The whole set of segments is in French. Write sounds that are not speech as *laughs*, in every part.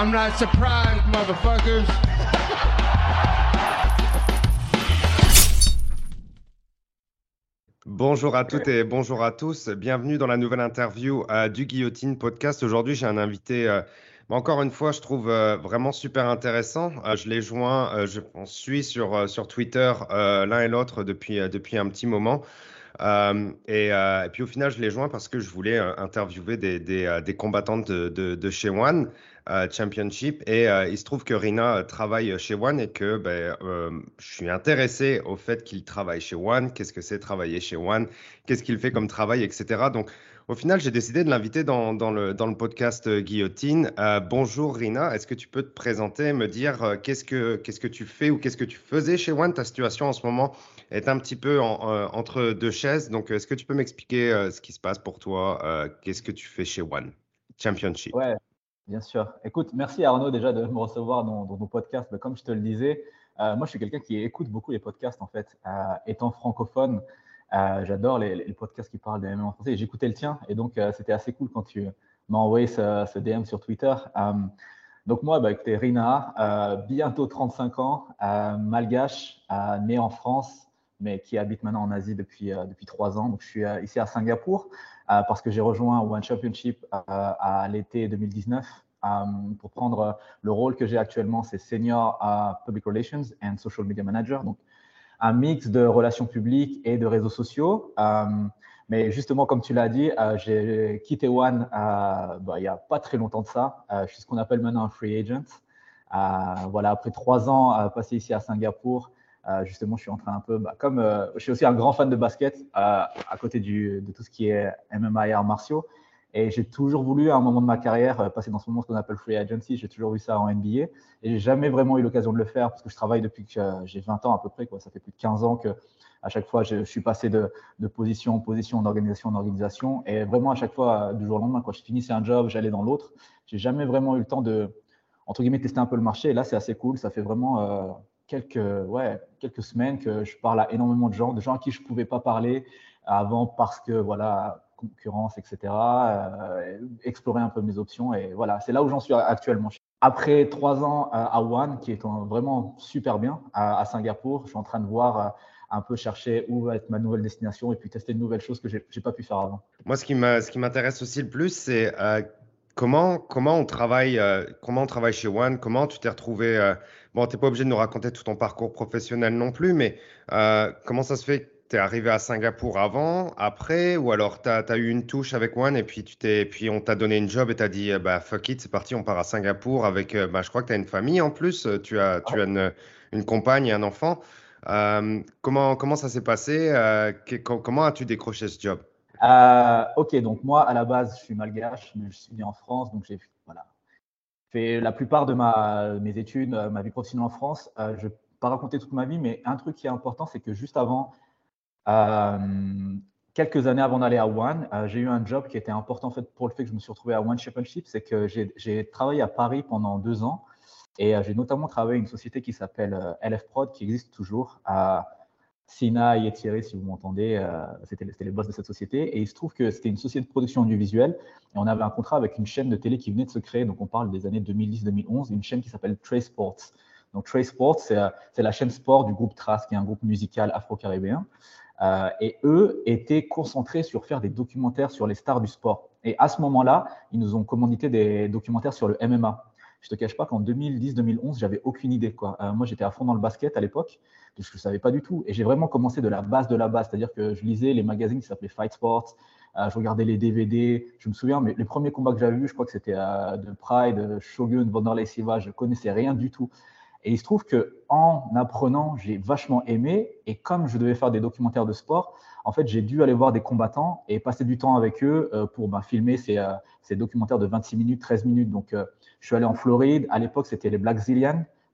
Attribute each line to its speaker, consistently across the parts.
Speaker 1: I'm not surprised.
Speaker 2: Bonjour à toutes et bonjour à tous. Bienvenue dans la nouvelle interview euh, du Guillotine Podcast. Aujourd'hui, j'ai un invité, euh, encore une fois, je trouve euh, vraiment super intéressant. Je l'ai joint, je, on suit sur, Twitter l'un et l'autre depuis un petit moment. Euh, et, euh, et puis au final, je l'ai joint parce que je voulais euh, interviewer des, combattantes de, chez One Championship. Et il se trouve que Rina travaille chez One et que ben, je suis intéressé au fait qu'il travaille chez One. Qu'est-ce que c'est travailler chez One? Qu'est-ce qu'il fait comme travail, etc. Donc au final, j'ai décidé de l'inviter dans, le, podcast Guillotine. Bonjour Rina, est-ce que tu peux te présenter, me dire qu'est-ce que qu'est-ce que tu fais ou qu'est-ce que tu faisais chez One Ta situation en ce moment? Est un petit peu euh, entre deux chaises. Donc, est-ce que tu peux m'expliquer euh, ce qui se passe pour toi euh, Qu'est-ce que tu fais chez One Championship?
Speaker 3: Ouais, bien sûr. Écoute, merci Arnaud déjà de me recevoir dans, dans ton podcast. Mais comme je te le disais, euh, moi je suis quelqu'un qui écoute beaucoup les podcasts en fait. Euh, étant francophone, euh, j'adore les, podcasts qui parlent de MMA en français. J'écoutais le tien et donc euh, c'était assez cool quand tu m'as envoyé ce, DM sur Twitter. Euh, donc moi, bah, écoutez, Rina, euh, bientôt 35 ans, malgache, né en France, mais qui habite maintenant en Asie depuis, depuis 3 ans. Donc je suis ici à Singapour parce que j'ai rejoint One Championship à l'été 2019 Um, pour prendre le rôle que j'ai actuellement, c'est Senior Public Relations and Social Media Manager. Donc, un mix de relations publiques et de réseaux sociaux. Mais justement, comme tu l'as dit, j'ai quitté One bah, il n'y a pas très longtemps de ça. je suis ce qu'on appelle maintenant un free agent. voilà, après trois ans passés ici à Singapour, justement, je suis en train un peu, bah, comme euh, je suis aussi un grand fan de basket à côté de tout ce qui est MMA et arts martiaux. Et j'ai toujours voulu, à un moment de ma carrière, euh, passer dans ce moment ce qu'on appelle free agency. J'ai toujours vu ça en NBA. Et j'ai jamais vraiment eu l'occasion de le faire parce que je travaille depuis que j'ai 20 ans à peu près. Quoi. Ça fait plus de 15 ans que à chaque fois, je, suis passé de, de, position en position, d'organisation en organisation. Et vraiment, à chaque fois, du jour au lendemain, quand je finissais un job, j'allais dans l'autre. J'ai jamais vraiment eu le temps de, entre guillemets, tester un peu le marché. Et là, c'est assez cool. Ça fait vraiment euh, quelques, ouais, quelques semaines que je parle à énormément de gens, de gens à qui je pouvais pas parler avant parce que, voilà, concurrence, etc. Euh, explorer un peu mes options. Et voilà, c'est là où j'en suis actuellement. Après trois ans à One, qui est vraiment super bien, à, à, Singapour, je suis en train de voir euh, un peu chercher où va être ma nouvelle destination et puis tester de nouvelles choses que je n'ai pas pu faire avant.
Speaker 2: Moi, ce qui m'intéresse aussi le plus, c'est euh, comment, comment, on travaille, euh, comment on travaille chez One, comment tu t'es retrouvé. Euh, bon, tu n'es pas obligé de nous raconter tout ton parcours professionnel non plus, mais euh, comment ça se fait tu es arrivé à Singapour avant, après, ou alors tu as, eu une touche avec One et puis, tu t'es, puis on t'a donné une job et tu as dit bah, fuck it, c'est parti, on part à Singapour avec. Bah, je crois que tu as une famille en plus, tu as, tu as une, une compagne et un enfant. Euh, comment, comment ça s'est passé euh, que, Comment as-tu décroché ce job?
Speaker 3: Euh, Ok, donc moi, à la base, je suis malgache, mais je suis né en France, donc j'ai voilà, fait la plupart de ma, mes études, ma vie professionnelle en France. je ne vais pas raconter toute ma vie, mais un truc qui est important, c'est que juste avant, euh, quelques années avant d'aller à One, euh, j'ai eu un job qui était important en fait pour le fait que je me suis retrouvé à One Championship, c'est que j'ai travaillé à Paris pendant deux ans et euh, j'ai notamment travaillé à une société qui s'appelle euh, LF Prod qui existe toujours à Sina et Thierry, si vous m'entendez, euh, c'était les boss de cette société. Et il se trouve que c'était une société de production audiovisuelle et on avait un contrat avec une chaîne de télé qui venait de se créer. Donc on parle des années 2010-2011, une chaîne qui s'appelle Trey Sports. Donc Trey Sports, c'est la chaîne sport du groupe Trace, qui est un groupe musical afro-caribéen. Euh, et eux étaient concentrés sur faire des documentaires sur les stars du sport. Et à ce moment-là, ils nous ont commandité des documentaires sur le MMA. Je te cache pas qu'en 2010-2011, j'avais aucune idée. Euh, moi, j'étais à fond dans le basket à l'époque, que je ne savais pas du tout. Et j'ai vraiment commencé de la base de la base, c'est-à-dire que je lisais les magazines qui s'appelaient Fight Sports, euh, je regardais les DVD. Je me souviens, mais les premiers combats que j'avais vus, je crois que c'était euh, de Pride, Shogun, Wanderlei Silva. Je connaissais rien du tout. Et il se trouve que en apprenant, j'ai vachement aimé. Et comme je devais faire des documentaires de sport, en fait, j'ai dû aller voir des combattants et passer du temps avec eux euh, pour bah, filmer ces, euh, ces, documentaires de 26 minutes, 13 minutes. Donc, je suis allé en Floride. À l'époque, c'était les Black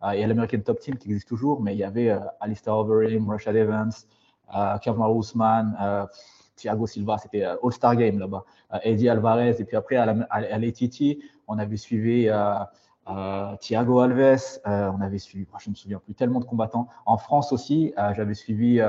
Speaker 3: Zillion et l'American Top Team qui existe toujours. Mais il y avait Alistair Overeem, Rashad Evans, Kevin Ousmane, Thiago Silva. C'était All-Star Game là-bas. Eddie Alvarez. Et puis après, à l'ATT, on avait suivi. Euh, Thiago Alves, euh, on avait suivi, je ne me souviens plus, tellement de combattants. En France aussi, euh, j'avais suivi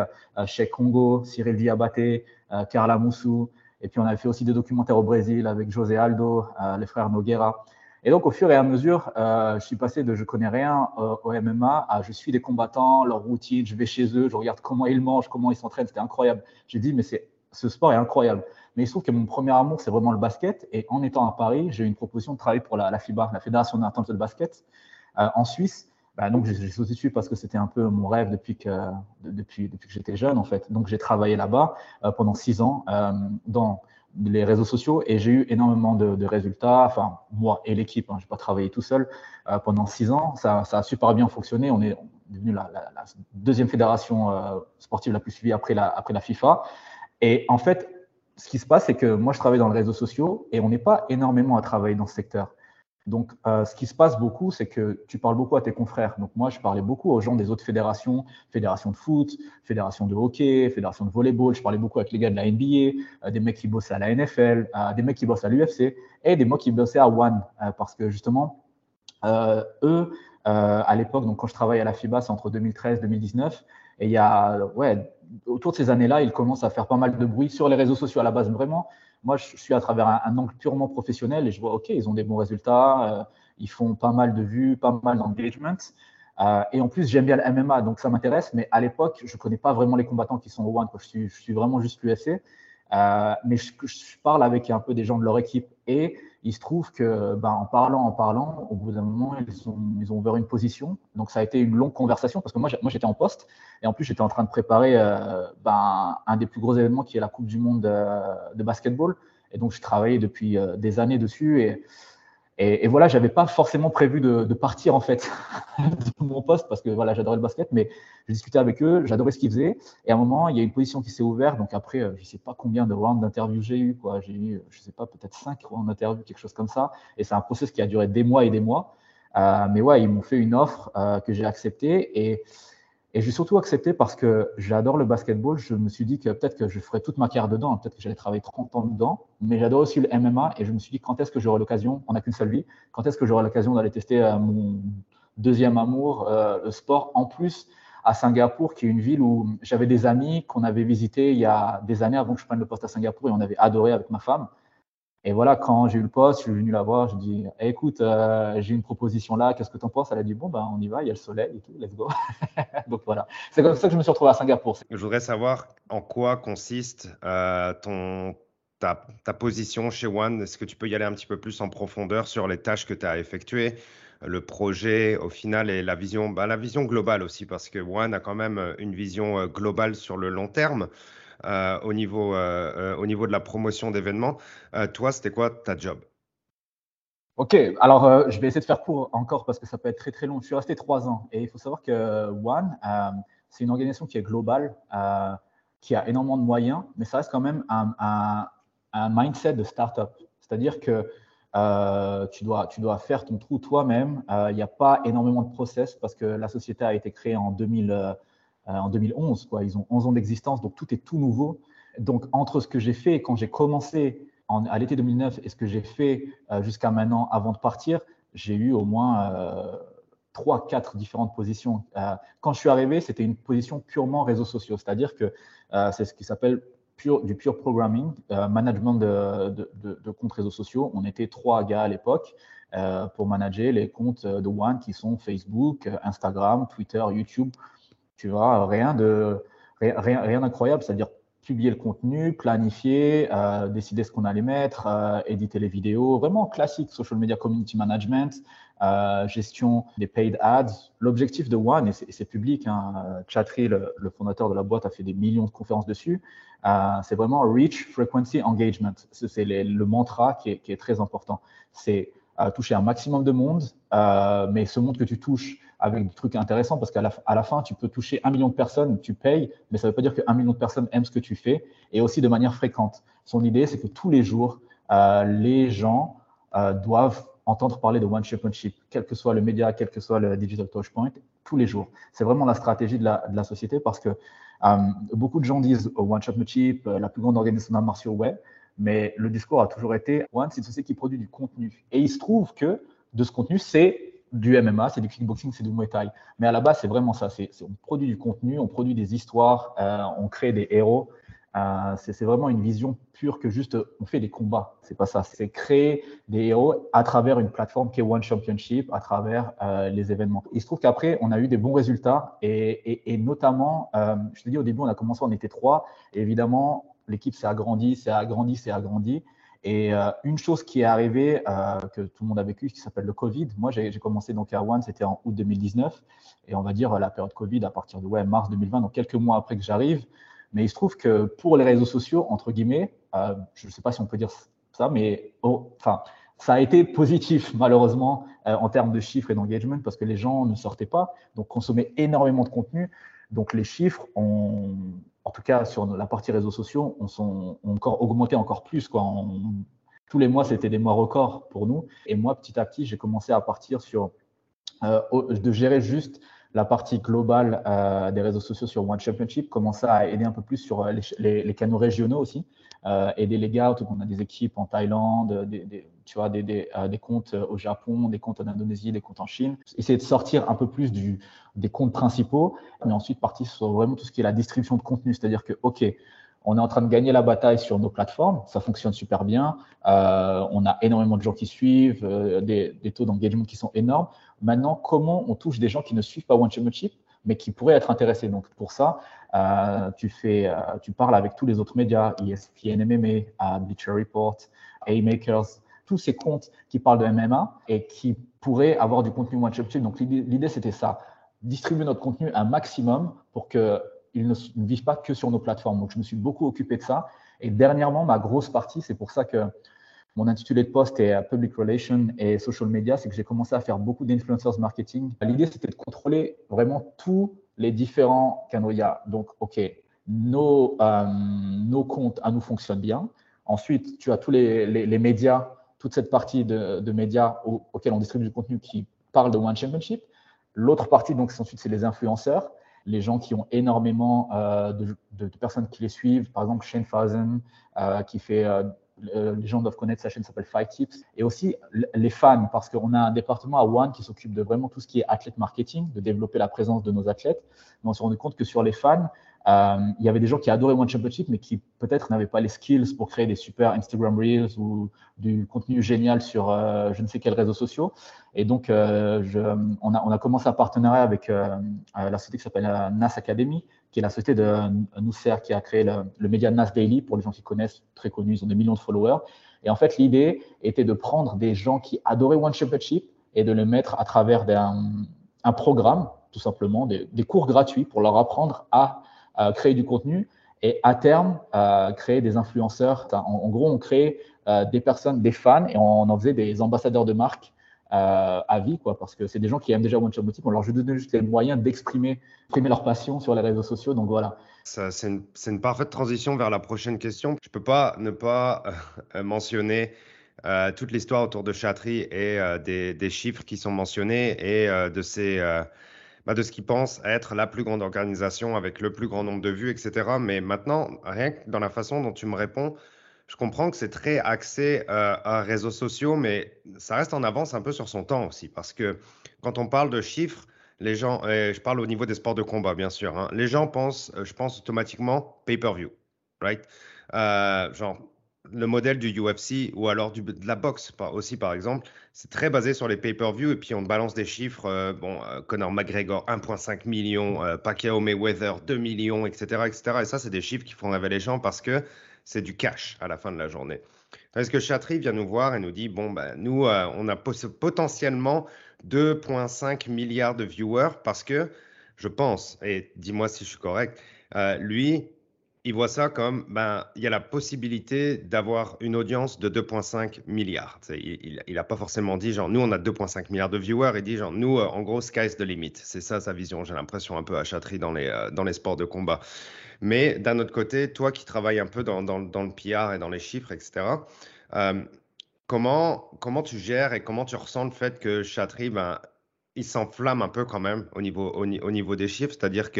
Speaker 3: Cheikh Congo, Cyril Diabaté, Carla Moussou. Et puis on avait fait aussi des documentaires au Brésil avec José Aldo, les frères Noguera. Et donc, au fur et à mesure, je suis passé de je connais rien au MMA à je suis des combattants, leur routine, je vais chez eux, je regarde comment ils mangent, comment ils s'entraînent. C'était incroyable. J'ai dit, mais c'est ce sport est incroyable. Mais il se trouve que mon premier amour, c'est vraiment le basket. Et en étant à Paris, j'ai eu une proposition de travailler pour la, FIBA, la Fédération internationale de basket, en Suisse. Bah, donc, j'ai sauté dessus parce que c'était un peu mon rêve depuis que, depuis, depuis que j'étais jeune, en fait. Donc, j'ai travaillé là-bas pendant six ans dans les réseaux sociaux et j'ai eu énormément de, résultats. Enfin, moi et l'équipe, hein, je n'ai pas travaillé tout seul euh, pendant six ans. Ça, ça, a super bien fonctionné. On est devenu la, deuxième fédération euh, sportive la plus suivie après la, après la FIFA. Et en fait, ce qui se passe, c'est que moi, je travaille dans les réseaux sociaux et on n'est pas énormément à travailler dans ce secteur. Donc, euh, ce qui se passe beaucoup, c'est que tu parles beaucoup à tes confrères. Donc, moi, je parlais beaucoup aux gens des autres fédérations, fédération de foot, fédération de hockey, fédération de volleyball. Je parlais beaucoup avec les gars de la NBA, euh, des mecs qui bossaient à la NFL, euh, des mecs qui bossent à l'UFC et des mecs qui bossaient à One. parce que justement, eux, à l'époque, donc quand je travaillais à la FIBA, c'est entre 2013 et 2019. Et il y a, ouais, autour de ces années-là, ils commencent à faire pas mal de bruit sur les réseaux sociaux à la base, vraiment moi, je suis à travers un, angle purement professionnel et je vois, OK, ils ont des bons résultats, euh, ils font pas mal de vues, pas mal d'engagement. Euh, et en plus, j'aime bien le MMA, donc ça m'intéresse. Mais à l'époque, je ne connais pas vraiment les combattants qui sont au One. Je suis, vraiment juste l'UFC. Euh, mais je, je, parle avec un peu des gens de leur équipe. Et il se trouve que, ben, en parlant, en parlant, au bout d'un moment, ils ont, ils ouvert une position. Donc, ça a été une longue conversation parce que moi, j'étais en poste et en plus, j'étais en train de préparer euh, ben, un des plus gros événements qui est la Coupe du Monde de, basketball. Et donc, je travaillais depuis euh, des années dessus et et, voilà, j'avais pas forcément prévu de, partir en fait *laughs* de mon poste parce que voilà, j'adorais le basket, mais je discutais avec eux, j'adorais ce qu'ils faisaient. Et à un moment, il y a une position qui s'est ouverte. Donc après, euh, je sais pas combien de rounds d'interview j'ai eu, quoi. J'ai eu, je sais pas, peut-être cinq rounds d'interview, quelque chose comme ça. Et c'est un process qui a duré des mois et des mois. Euh, mais ouais, ils m'ont fait une offre euh, que j'ai acceptée et et j'ai surtout accepté parce que j'adore le basketball. Je me suis dit que peut-être que je ferais toute ma carrière dedans, peut-être que j'allais travailler 30 ans dedans, mais j'adore aussi le MMA et je me suis dit quand est-ce que j'aurai l'occasion, on n'a qu'une seule vie, quand est-ce que j'aurai l'occasion d'aller tester euh, mon deuxième amour, euh, le sport, en plus à Singapour, qui est une ville où j'avais des amis qu'on avait visités il y a des années avant que je prenne le poste à Singapour et on avait adoré avec ma femme. Et voilà, quand j'ai eu le poste, je suis venu la voir, je dis eh, écoute, euh, j'ai une proposition là, qu'est-ce que tu en penses? Elle a dit bon, ben, on y va, il y a le soleil et tout, let's go. *laughs* Donc voilà, c'est comme ça que je me suis retrouvé à Singapour.
Speaker 2: Je voudrais savoir en quoi consiste euh, ton, ta, ta, position chez One. Est-ce que tu peux y aller un petit peu plus en profondeur sur les tâches que tu as effectuées le projet au final et la vision, bah, la vision globale aussi, parce que One a quand même une vision euh, globale sur le long terme. Euh, au, niveau, euh, euh, au niveau de la promotion d'événements. toi, c'était quoi ta job?
Speaker 3: Ok, alors je vais essayer de faire court encore parce que ça peut être très très long. Je suis resté trois ans et il faut savoir que One, c'est une organisation qui est globale, qui a énormément de moyens, mais ça reste quand même un, un, mindset de start-up. C'est-à-dire que tu, dois, tu dois faire ton trou toi-même. Il n'y a pas énormément de process parce que la société a été créée en 2000. Euh, en 2011. Quoi. Ils ont 11 ans d'existence, donc tout est tout nouveau. Donc entre ce que j'ai fait quand j'ai commencé en, à l'été 2009 et ce que j'ai fait euh, jusqu'à maintenant avant de partir, j'ai eu au moins euh, trois, quatre différentes positions. quand je suis arrivé, c'était une position purement réseaux sociaux, c'est-à-dire que c'est ce qui s'appelle du pure programming, management de, comptes réseaux sociaux. On était trois gars à l'époque pour manager les comptes de One qui sont Facebook, Instagram, Twitter, YouTube. Tu vois, rien de rien, rien d'incroyable, c'est-à-dire publier le contenu, planifier, euh, décider ce qu'on allait mettre, euh, éditer les vidéos, vraiment classique, social media community management, euh, gestion des paid ads. L'objectif de One, et c'est public, hein, le, fondateur de la boîte, a fait des millions de conférences dessus, c'est vraiment reach, frequency, engagement. C'est le mantra qui est, qui est, très important. C'est toucher un maximum de monde, mais ce monde que tu touches, avec des trucs intéressants parce qu'à la, à la, fin, tu peux toucher un million de personnes, tu payes, mais ça ne veut pas dire qu'un million de personnes aiment ce que tu fais et aussi de manière fréquente. Son idée, c'est que tous les jours, euh, les gens euh, doivent entendre parler de One Championship, quel que soit le média, quel que soit le digital touchpoint, tous les jours. C'est vraiment la stratégie de la, société parce que euh, beaucoup de gens disent One Championship, la plus grande organisation d'arts martiaux web, mais le discours a toujours été One, c'est une société qui produit du contenu. Et il se trouve que de ce contenu, c'est du MMA, c'est du kickboxing, c'est du Muay Thai. Mais à la base, c'est vraiment ça. C'est, on produit du contenu, on produit des histoires, euh, on crée des héros. Euh, c'est vraiment une vision pure que juste on fait des combats. C'est pas ça. C'est créer des héros à travers une plateforme qui est One Championship, à travers euh, les événements. Il se trouve qu'après, on a eu des bons résultats et, notamment, je te dis au début, on a commencé, on était trois. Évidemment, l'équipe s'est agrandie, s'est agrandie, s'est agrandie. Et euh, une chose qui est arrivée, euh, que tout le monde a vécu, qui s'appelle le Covid. Moi, j'ai commencé donc à One, c'était en août 2019. Et on va dire la période Covid à partir de mars 2020, donc quelques mois après que j'arrive. Mais il se trouve que pour les réseaux sociaux, entre guillemets, euh, je ne sais pas si on peut dire ça, mais oh, enfin, ça a été positif, *laughs* malheureusement, en termes de chiffres et d'engagement, parce que les gens ne sortaient pas, donc consommaient énormément de contenu. Donc les chiffres ont, en tout cas sur la partie réseaux sociaux, on sont encore augmenté encore plus. Quoi. tous les mois, c'était des mois records pour nous. Et moi, petit à petit, j'ai commencé à partir sur euh, de gérer juste la partie globale euh, des réseaux sociaux sur One Championship, commencer à aider un peu plus sur les canaux régionaux aussi euh, et des légats, on a des équipes en Thaïlande, des, tu vois, des, euh, des, comptes au Japon, des comptes en Indonésie, des comptes en Chine. Essayer de sortir un peu plus du, des comptes principaux, mais ensuite partir sur vraiment tout ce qui est la distribution de contenu. C'est-à-dire que, OK, on est en train de gagner la bataille sur nos plateformes, ça fonctionne super bien, euh, on a énormément de gens qui suivent, euh, des, des, taux d'engagement qui sont énormes. Maintenant, comment on touche des gens qui ne suivent pas One Championship, mais qui pourraient être intéressés? Donc pour ça, euh, tu, fais, euh, tu parles avec tous les autres médias, ESPN MMA, Bleacher Report, A-Makers, tous ces comptes qui parlent de MMA et qui pourraient avoir du contenu One Shop Donc l'idée, c'était ça, distribuer notre contenu un maximum pour qu'ils ne, ne vivent pas que sur nos plateformes. Donc je me suis beaucoup occupé de ça. Et dernièrement, ma grosse partie, c'est pour ça que mon intitulé de poste est Public Relations et Social Media, c'est que j'ai commencé à faire beaucoup d'influencers marketing. L'idée, c'était de contrôler vraiment tous les différents canaux. Il a donc, OK, nos, euh, nos comptes à nous fonctionnent bien. Ensuite, tu as tous les, les, médias, toute cette partie de, médias auxquels on distribue du contenu qui parle de One Championship. L'autre partie, donc, ensuite, c'est les influenceurs, les gens qui ont énormément euh, de, de, personnes qui les suivent. Par exemple, Shane Fazen, euh, qui fait euh, les gens doivent connaître, sa chaîne s'appelle Five Tips. Et aussi les fans, parce qu'on a un département à One qui s'occupe de vraiment tout ce qui est athlète marketing, de développer la présence de nos athlètes. Mais on s'est rendu compte que sur les fans, euh, il y avait des gens qui adoraient One Championship, mais qui peut-être n'avaient pas les skills pour créer des super Instagram Reels ou du contenu génial sur euh, je ne sais quels réseaux sociaux. Et donc, je, on, a, on, a, commencé un partenariat avec la société qui s'appelle NAS Academy, qui est la société de Nousser qui a créé le, média NAS Daily, pour les gens qui connaissent, très connus, ils ont des millions de followers. Et en fait, l'idée était de prendre des gens qui adoraient One Championship et de les mettre à travers un, programme, tout simplement, des, cours gratuits pour leur apprendre à, créer du contenu et à terme créer des influenceurs. En, gros, on crée euh, des personnes, des fans et on en faisait des ambassadeurs de marque euh, à vie, quoi, parce que c'est des gens qui aiment déjà One Shot Boutique. On leur donne juste les moyens d'exprimer leur passion sur les réseaux sociaux. Donc voilà.
Speaker 2: C'est une, parfaite transition vers la prochaine question. Je ne peux pas ne pas euh, *laughs* mentionner toute l'histoire autour de Chatry et des, des, chiffres qui sont mentionnés et de, ces, bah de ce qu'ils pensent être la plus grande organisation avec le plus grand nombre de vues, etc. Mais maintenant, rien que dans la façon dont tu me réponds, je comprends que c'est très axé euh, à réseaux sociaux, mais ça reste en avance un peu sur son temps aussi, parce que quand on parle de chiffres, les gens, je parle au niveau des sports de combat, bien sûr, hein, les gens pensent, euh, je pense automatiquement pay-per-view, right? Euh, genre, le modèle du UFC ou alors de la boxe aussi, par exemple, c'est très basé sur les pay-per-view et puis on balance des chiffres. bon, Conor McGregor, 1,5 million, Pacquiao Mayweather, 2 millions, etc. etc. Et ça, c'est des chiffres qui font rêver les gens parce que c'est du cash à la fin de la journée. Est-ce que Chatry vient nous voir et nous dit, bon, ben, nous, euh, on a potentiellement 2,5 milliards de viewers parce que je pense, et dis-moi si je suis correct, euh, lui, il voit ça comme, ben, il y a la possibilité d'avoir une audience de 2,5 milliards. il n'a pas forcément dit, genre, nous, on a 2,5 milliards de viewers. Il dit, genre, nous, euh, en gros, sky's the limit. C'est ça sa vision, j'ai l'impression, un peu à Chatry dans les, dans les sports de combat. Mais d'un autre côté, toi qui travailles un peu dans, le PR et dans les chiffres, etc., euh, comment, comment tu gères et comment tu ressens le fait que Chatry, ben, il s'enflamme un peu quand même au niveau, au, niveau des chiffres, c'est-à-dire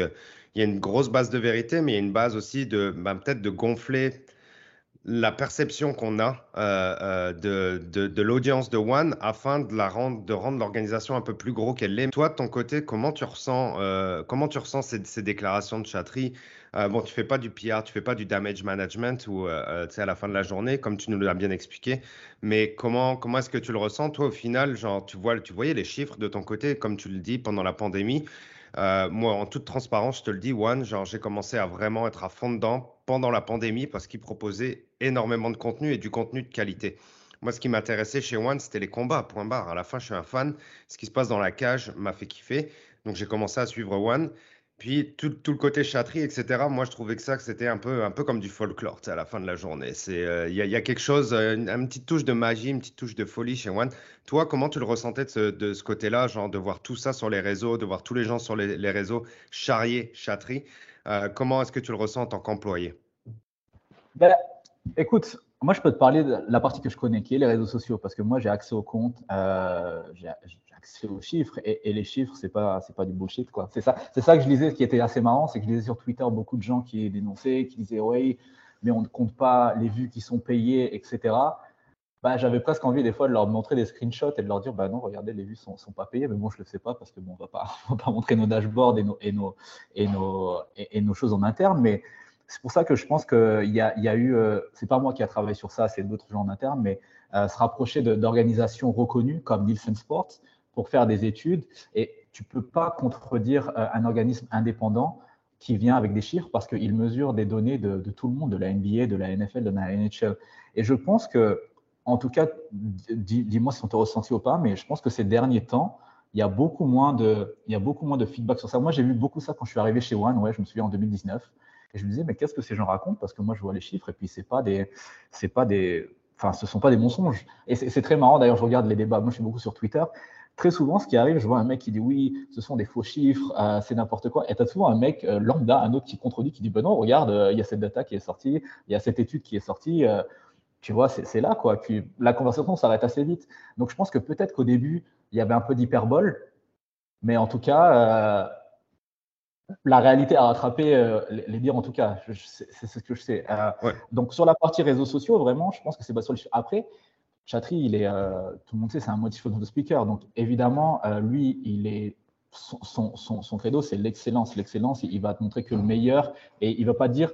Speaker 2: qu'il y a une grosse base de vérité, mais il y a une base aussi de ben, peut-être de gonfler la perception qu'on a euh, euh, de, de, l'audience de One afin de, la rendre, de rendre l'organisation un peu plus gros qu'elle l'est. Toi, de ton côté, comment tu ressens, euh, comment tu ressens ces, déclarations de chatterie? Bon, tu fais pas du PR, tu fais pas du damage management ou à la fin de la journée, comme tu nous l'as bien expliqué. Mais comment, comment est-ce que tu le ressens, toi, au final Genre, tu, vois, tu voyais les chiffres de ton côté, comme tu le dis, pendant la pandémie. Euh, moi, en toute transparence, je te le dis, One, j'ai commencé à vraiment être à fond dedans pendant la pandémie parce qu'il proposait énormément de contenu et du contenu de qualité. Moi, ce qui m'intéressait chez One, c'était les combats, point barre. À la fin, je suis un fan. Ce qui se passe dans la cage m'a fait kiffer. Donc, j'ai commencé à suivre One. Puis tout, tout, le côté chatterie, etc. Moi, je trouvais que ça, que c'était un peu, un peu comme du folklore à la fin de la journée. Euh, il y, a quelque chose, euh, une, petite touche de magie, une petite touche de folie chez One. Toi, comment tu le ressentais de ce, de ce côté-là, genre de voir tout ça sur les réseaux, de voir tous les gens sur les, les réseaux charrier, chatterie. Euh, comment est-ce que tu le ressens en tant qu'employé?
Speaker 3: Ben, Écoute, moi, je peux te parler de la partie que je connais, qui est les réseaux sociaux, parce que moi, j'ai accès au compte, euh, j'ai accès aux chiffres, et, les chiffres, c'est pas, c'est pas du bullshit, quoi. C'est ça, c'est ça que je lisais, qui était assez marrant, c'est que je lisais sur Twitter beaucoup de gens qui dénonçaient, qui disaient, oui, mais on ne compte pas les vues qui sont payées, etc. Bah, j'avais presque envie des fois de leur montrer des screenshots et de leur dire, bah non, regardez, les vues sont, sont pas payées, mais bon, je le sais pas parce que bon, on va pas, *laughs* va pas montrer nos dashboards et nos, et nos, et nos, et nos choses en interne, mais c'est pour ça que je pense qu'il y a, y a eu, euh, c'est pas moi qui a travaillé sur ça, c'est d'autres gens en interne, mais euh, se rapprocher d'organisations reconnues comme Nielsen Sports pour faire des études. Et tu peux pas contredire euh, un organisme indépendant qui vient avec des chiffres parce qu'il mesure des données de, de, tout le monde, de la NBA, de la NFL, de la NHL. Et je pense que, en tout cas, dis-moi si on te ressenti ou pas, mais je pense que ces derniers temps, il y a beaucoup moins de, il y a beaucoup moins de feedback sur ça. Moi, j'ai vu beaucoup ça quand je suis arrivé chez One, ouais, je me souviens en 2019. Et je me disais, mais qu'est-ce que ces gens racontent? Parce que moi, je vois les chiffres et puis c'est pas des, c'est pas des, enfin, ce sont pas des mensonges. Et c'est très marrant. D'ailleurs, je regarde les débats. Moi, je suis beaucoup sur Twitter. Très souvent, ce qui arrive, je vois un mec qui dit oui, ce sont des faux chiffres, euh, c'est n'importe quoi. Et tu as souvent un mec euh, lambda, un autre qui contredit, qui dit ben non, regarde, euh, il y a cette data qui est sortie, il y a cette étude qui est sortie. tu vois, c'est là quoi. Puis la conversation s'arrête assez vite. Donc, je pense que peut-être qu'au début, il y avait un peu d'hyperbole, mais en tout cas, la réalité a rattrapé euh, les dires en tout cas. C'est ce que je sais. Euh, donc sur la partie réseaux sociaux, vraiment, je pense que c'est pas sur le. Après, Chatry, il est, euh, tout le monde sait, c'est un motivational speaker. Donc évidemment, lui, il est son, son, son, credo, c'est l'excellence. L'excellence, il va te montrer que le meilleur et il va pas dire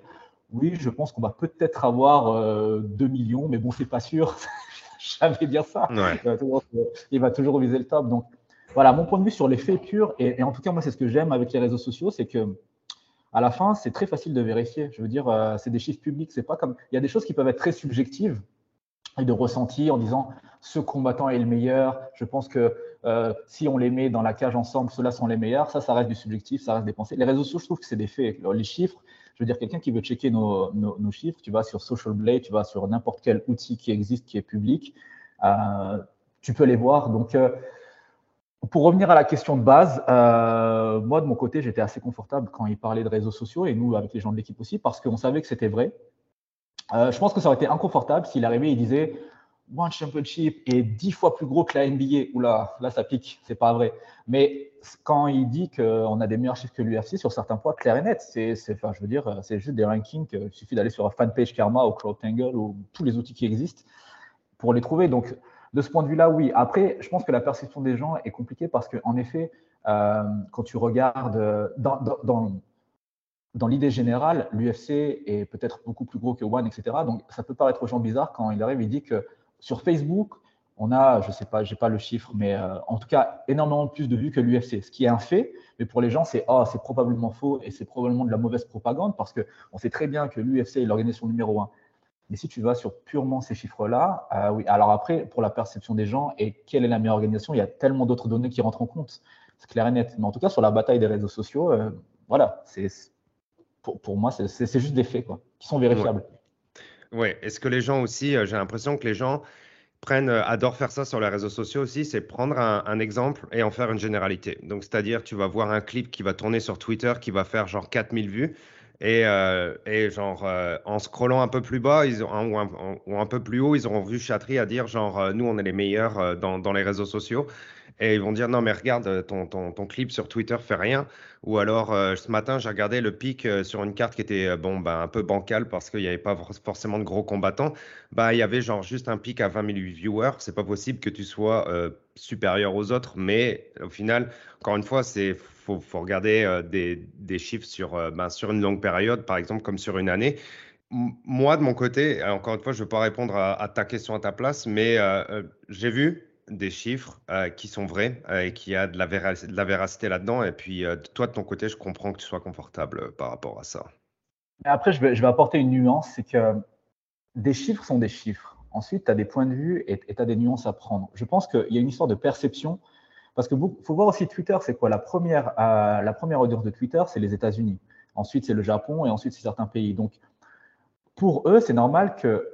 Speaker 3: oui, je pense qu'on va peut-être avoir 2 millions, mais bon, c'est pas sûr. *laughs* Jamais dire ça. Il, va toujours, il va toujours viser le top. Donc voilà, mon point de vue sur les faits purs, et, en tout cas, moi, c'est ce que j'aime avec les réseaux sociaux, c'est que à la fin, c'est très facile de vérifier. Je veux dire, euh, c'est des chiffres publics. C'est pas comme. Il y a des choses qui peuvent être très subjectives et de ressenti en disant ce combattant est le meilleur. Je pense que euh, si on les met dans la cage ensemble, ceux-là sont les meilleurs. Ça, ça reste du subjectif, ça reste des pensées. Les réseaux sociaux, je trouve que c'est des faits. les chiffres, je veux dire, quelqu'un qui veut checker nos, nos, chiffres, tu vas sur Social Blade, tu vas sur n'importe quel outil qui existe, qui est public, euh, tu peux les voir. Donc, pour revenir à la question de base, euh, moi de mon côté, j'étais assez confortable quand il parlait de réseaux sociaux et nous avec les gens de l'équipe aussi, parce qu'on savait que c'était vrai. Euh, je pense que ça aurait été inconfortable s'il arrivait et il disait One Championship est dix fois plus gros que la NBA. Oula, là ça pique, c'est pas vrai. Mais quand il dit qu'on a des meilleurs chiffres que l'UFC sur certains points, clair et net, c'est, enfin, je veux dire, c'est juste des rankings. Il suffit d'aller sur fanpage Karma ou CrowdTangle ou tous les outils qui existent pour les trouver. Donc de ce point de vue-là, oui. Après, je pense que la perception des gens est compliquée parce qu'en effet, euh, quand tu regardes euh, dans, l'idée générale, l'UFC est peut-être beaucoup plus gros que One, etc. Donc, ça peut paraître aux gens bizarre quand il arrive, il dit que sur Facebook, on a, je sais pas, j'ai pas le chiffre, mais euh, en tout cas, énormément plus de vues que l'UFC, ce qui est un fait. Mais pour les gens, c'est oh, c'est probablement faux et c'est probablement de la mauvaise propagande parce que on sait très bien que l'UFC est l'organisation numéro un. Mais si tu vas sur purement ces chiffres-là, euh, oui. Alors après, pour la perception des gens et quelle est la meilleure organisation, il y a tellement d'autres données qui rentrent en compte. C'est clair et net. Mais en tout cas, sur la bataille des réseaux sociaux, euh, voilà, c'est pour, pour, moi, c'est juste des faits quoi, qui sont vérifiables.
Speaker 2: Oui. Ouais. Est-ce que les gens aussi, euh, j'ai l'impression que les gens prennent, adorent faire ça sur les réseaux sociaux aussi, c'est prendre un, un, exemple et en faire une généralité. Donc, c'est-à-dire, tu vas voir un clip qui va tourner sur Twitter qui va faire genre 4000 vues. Et, euh, et genre, euh, en scrollant un peu plus bas ils ont, ou, un, ou, un, peu plus haut, ils auront vu Chatry à dire genre, euh, nous, on est les meilleurs dans, les réseaux sociaux. Et ils vont dire non mais regarde euh, ton, ton, clip sur Twitter fait rien. Ou alors euh, ce matin j'ai regardé le pic euh, sur une carte qui était bon bah, un peu bancale parce qu'il n'y avait pas forcément de gros combattants. Bah il y avait genre juste un pic à 20 000 viewers. C'est pas possible que tu sois supérieur aux autres. Mais au final encore une fois c'est faut, faut regarder des, des, chiffres sur, ben, sur une longue période par exemple comme sur une année. Moi, de mon côté, encore une fois, je ne vais pas répondre à, ta question à ta place, mais j'ai vu des chiffres euh, qui sont vrais euh, et qui a de la, véracité là-dedans. Et puis, euh, toi, de ton côté, je comprends que tu sois confortable par rapport à ça.
Speaker 3: Après, je vais, je vais apporter une nuance, c'est que des chiffres sont des chiffres. Ensuite, tu as des points de vue et tu as des nuances à prendre. Je pense qu'il y a une histoire de perception. Parce qu'il faut voir aussi Twitter, c'est quoi? La première, la première audience de Twitter, c'est les États-Unis. Ensuite, c'est le Japon et ensuite, c'est certains pays. Donc, pour eux, c'est normal que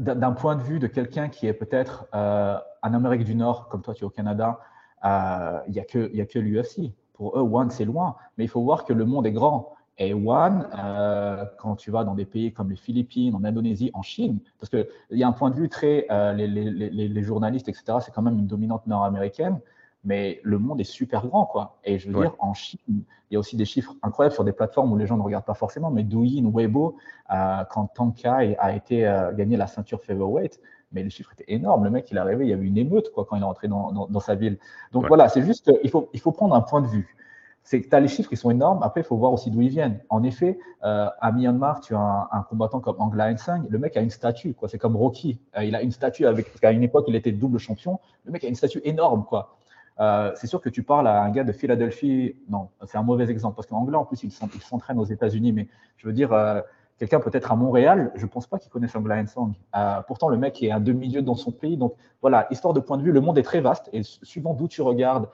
Speaker 3: d'un point de vue de quelqu'un qui est peut-être euh, en Amérique du Nord, comme toi tu es au Canada, euh, il n'y a que, l'UFC. Pour eux, One, c'est loin. Mais il faut voir que le monde est grand. Et One, euh, quand tu vas dans des pays comme les Philippines, en Indonésie, en Chine, parce qu'il y a un point de vue très. les, journalistes, etc., c'est quand même une dominante nord-américaine mais le monde est super grand, quoi. Et je veux dire, en Chine, il y a aussi des chiffres incroyables sur des plateformes où les gens ne regardent pas forcément, mais Douyin, Weibo, euh, quand Tankai a été euh, gagné la ceinture featherweight, mais les chiffres étaient énormes. Le mec, il est arrivé, il y avait une émeute, quoi, quand il est rentré dans, dans, sa ville. Donc voilà, c'est juste, il faut, il faut prendre un point de vue. C'est que tu as les chiffres qui sont énormes. Après, il faut voir aussi d'où ils viennent. En effet, euh, à Myanmar, tu as un, combattant comme Angla Ensang. Le mec a une statue, quoi. C'est comme Rocky. Euh, il a une statue avec, parce qu'à une époque, il était double champion. Le mec a une statue énorme, quoi. Euh, c'est sûr que tu parles à un gars de Philadelphie, non, c'est un mauvais exemple, parce qu'en anglais, en plus, il s'entraîne aux États-Unis, mais je veux dire, euh, quelqu'un peut-être à Montréal, je ne pense pas qu'il connaisse Angla Song. Euh, pourtant, le mec est à demi-lieu dans son pays. Donc voilà, histoire de point de vue, le monde est très vaste, et suivant d'où tu regardes,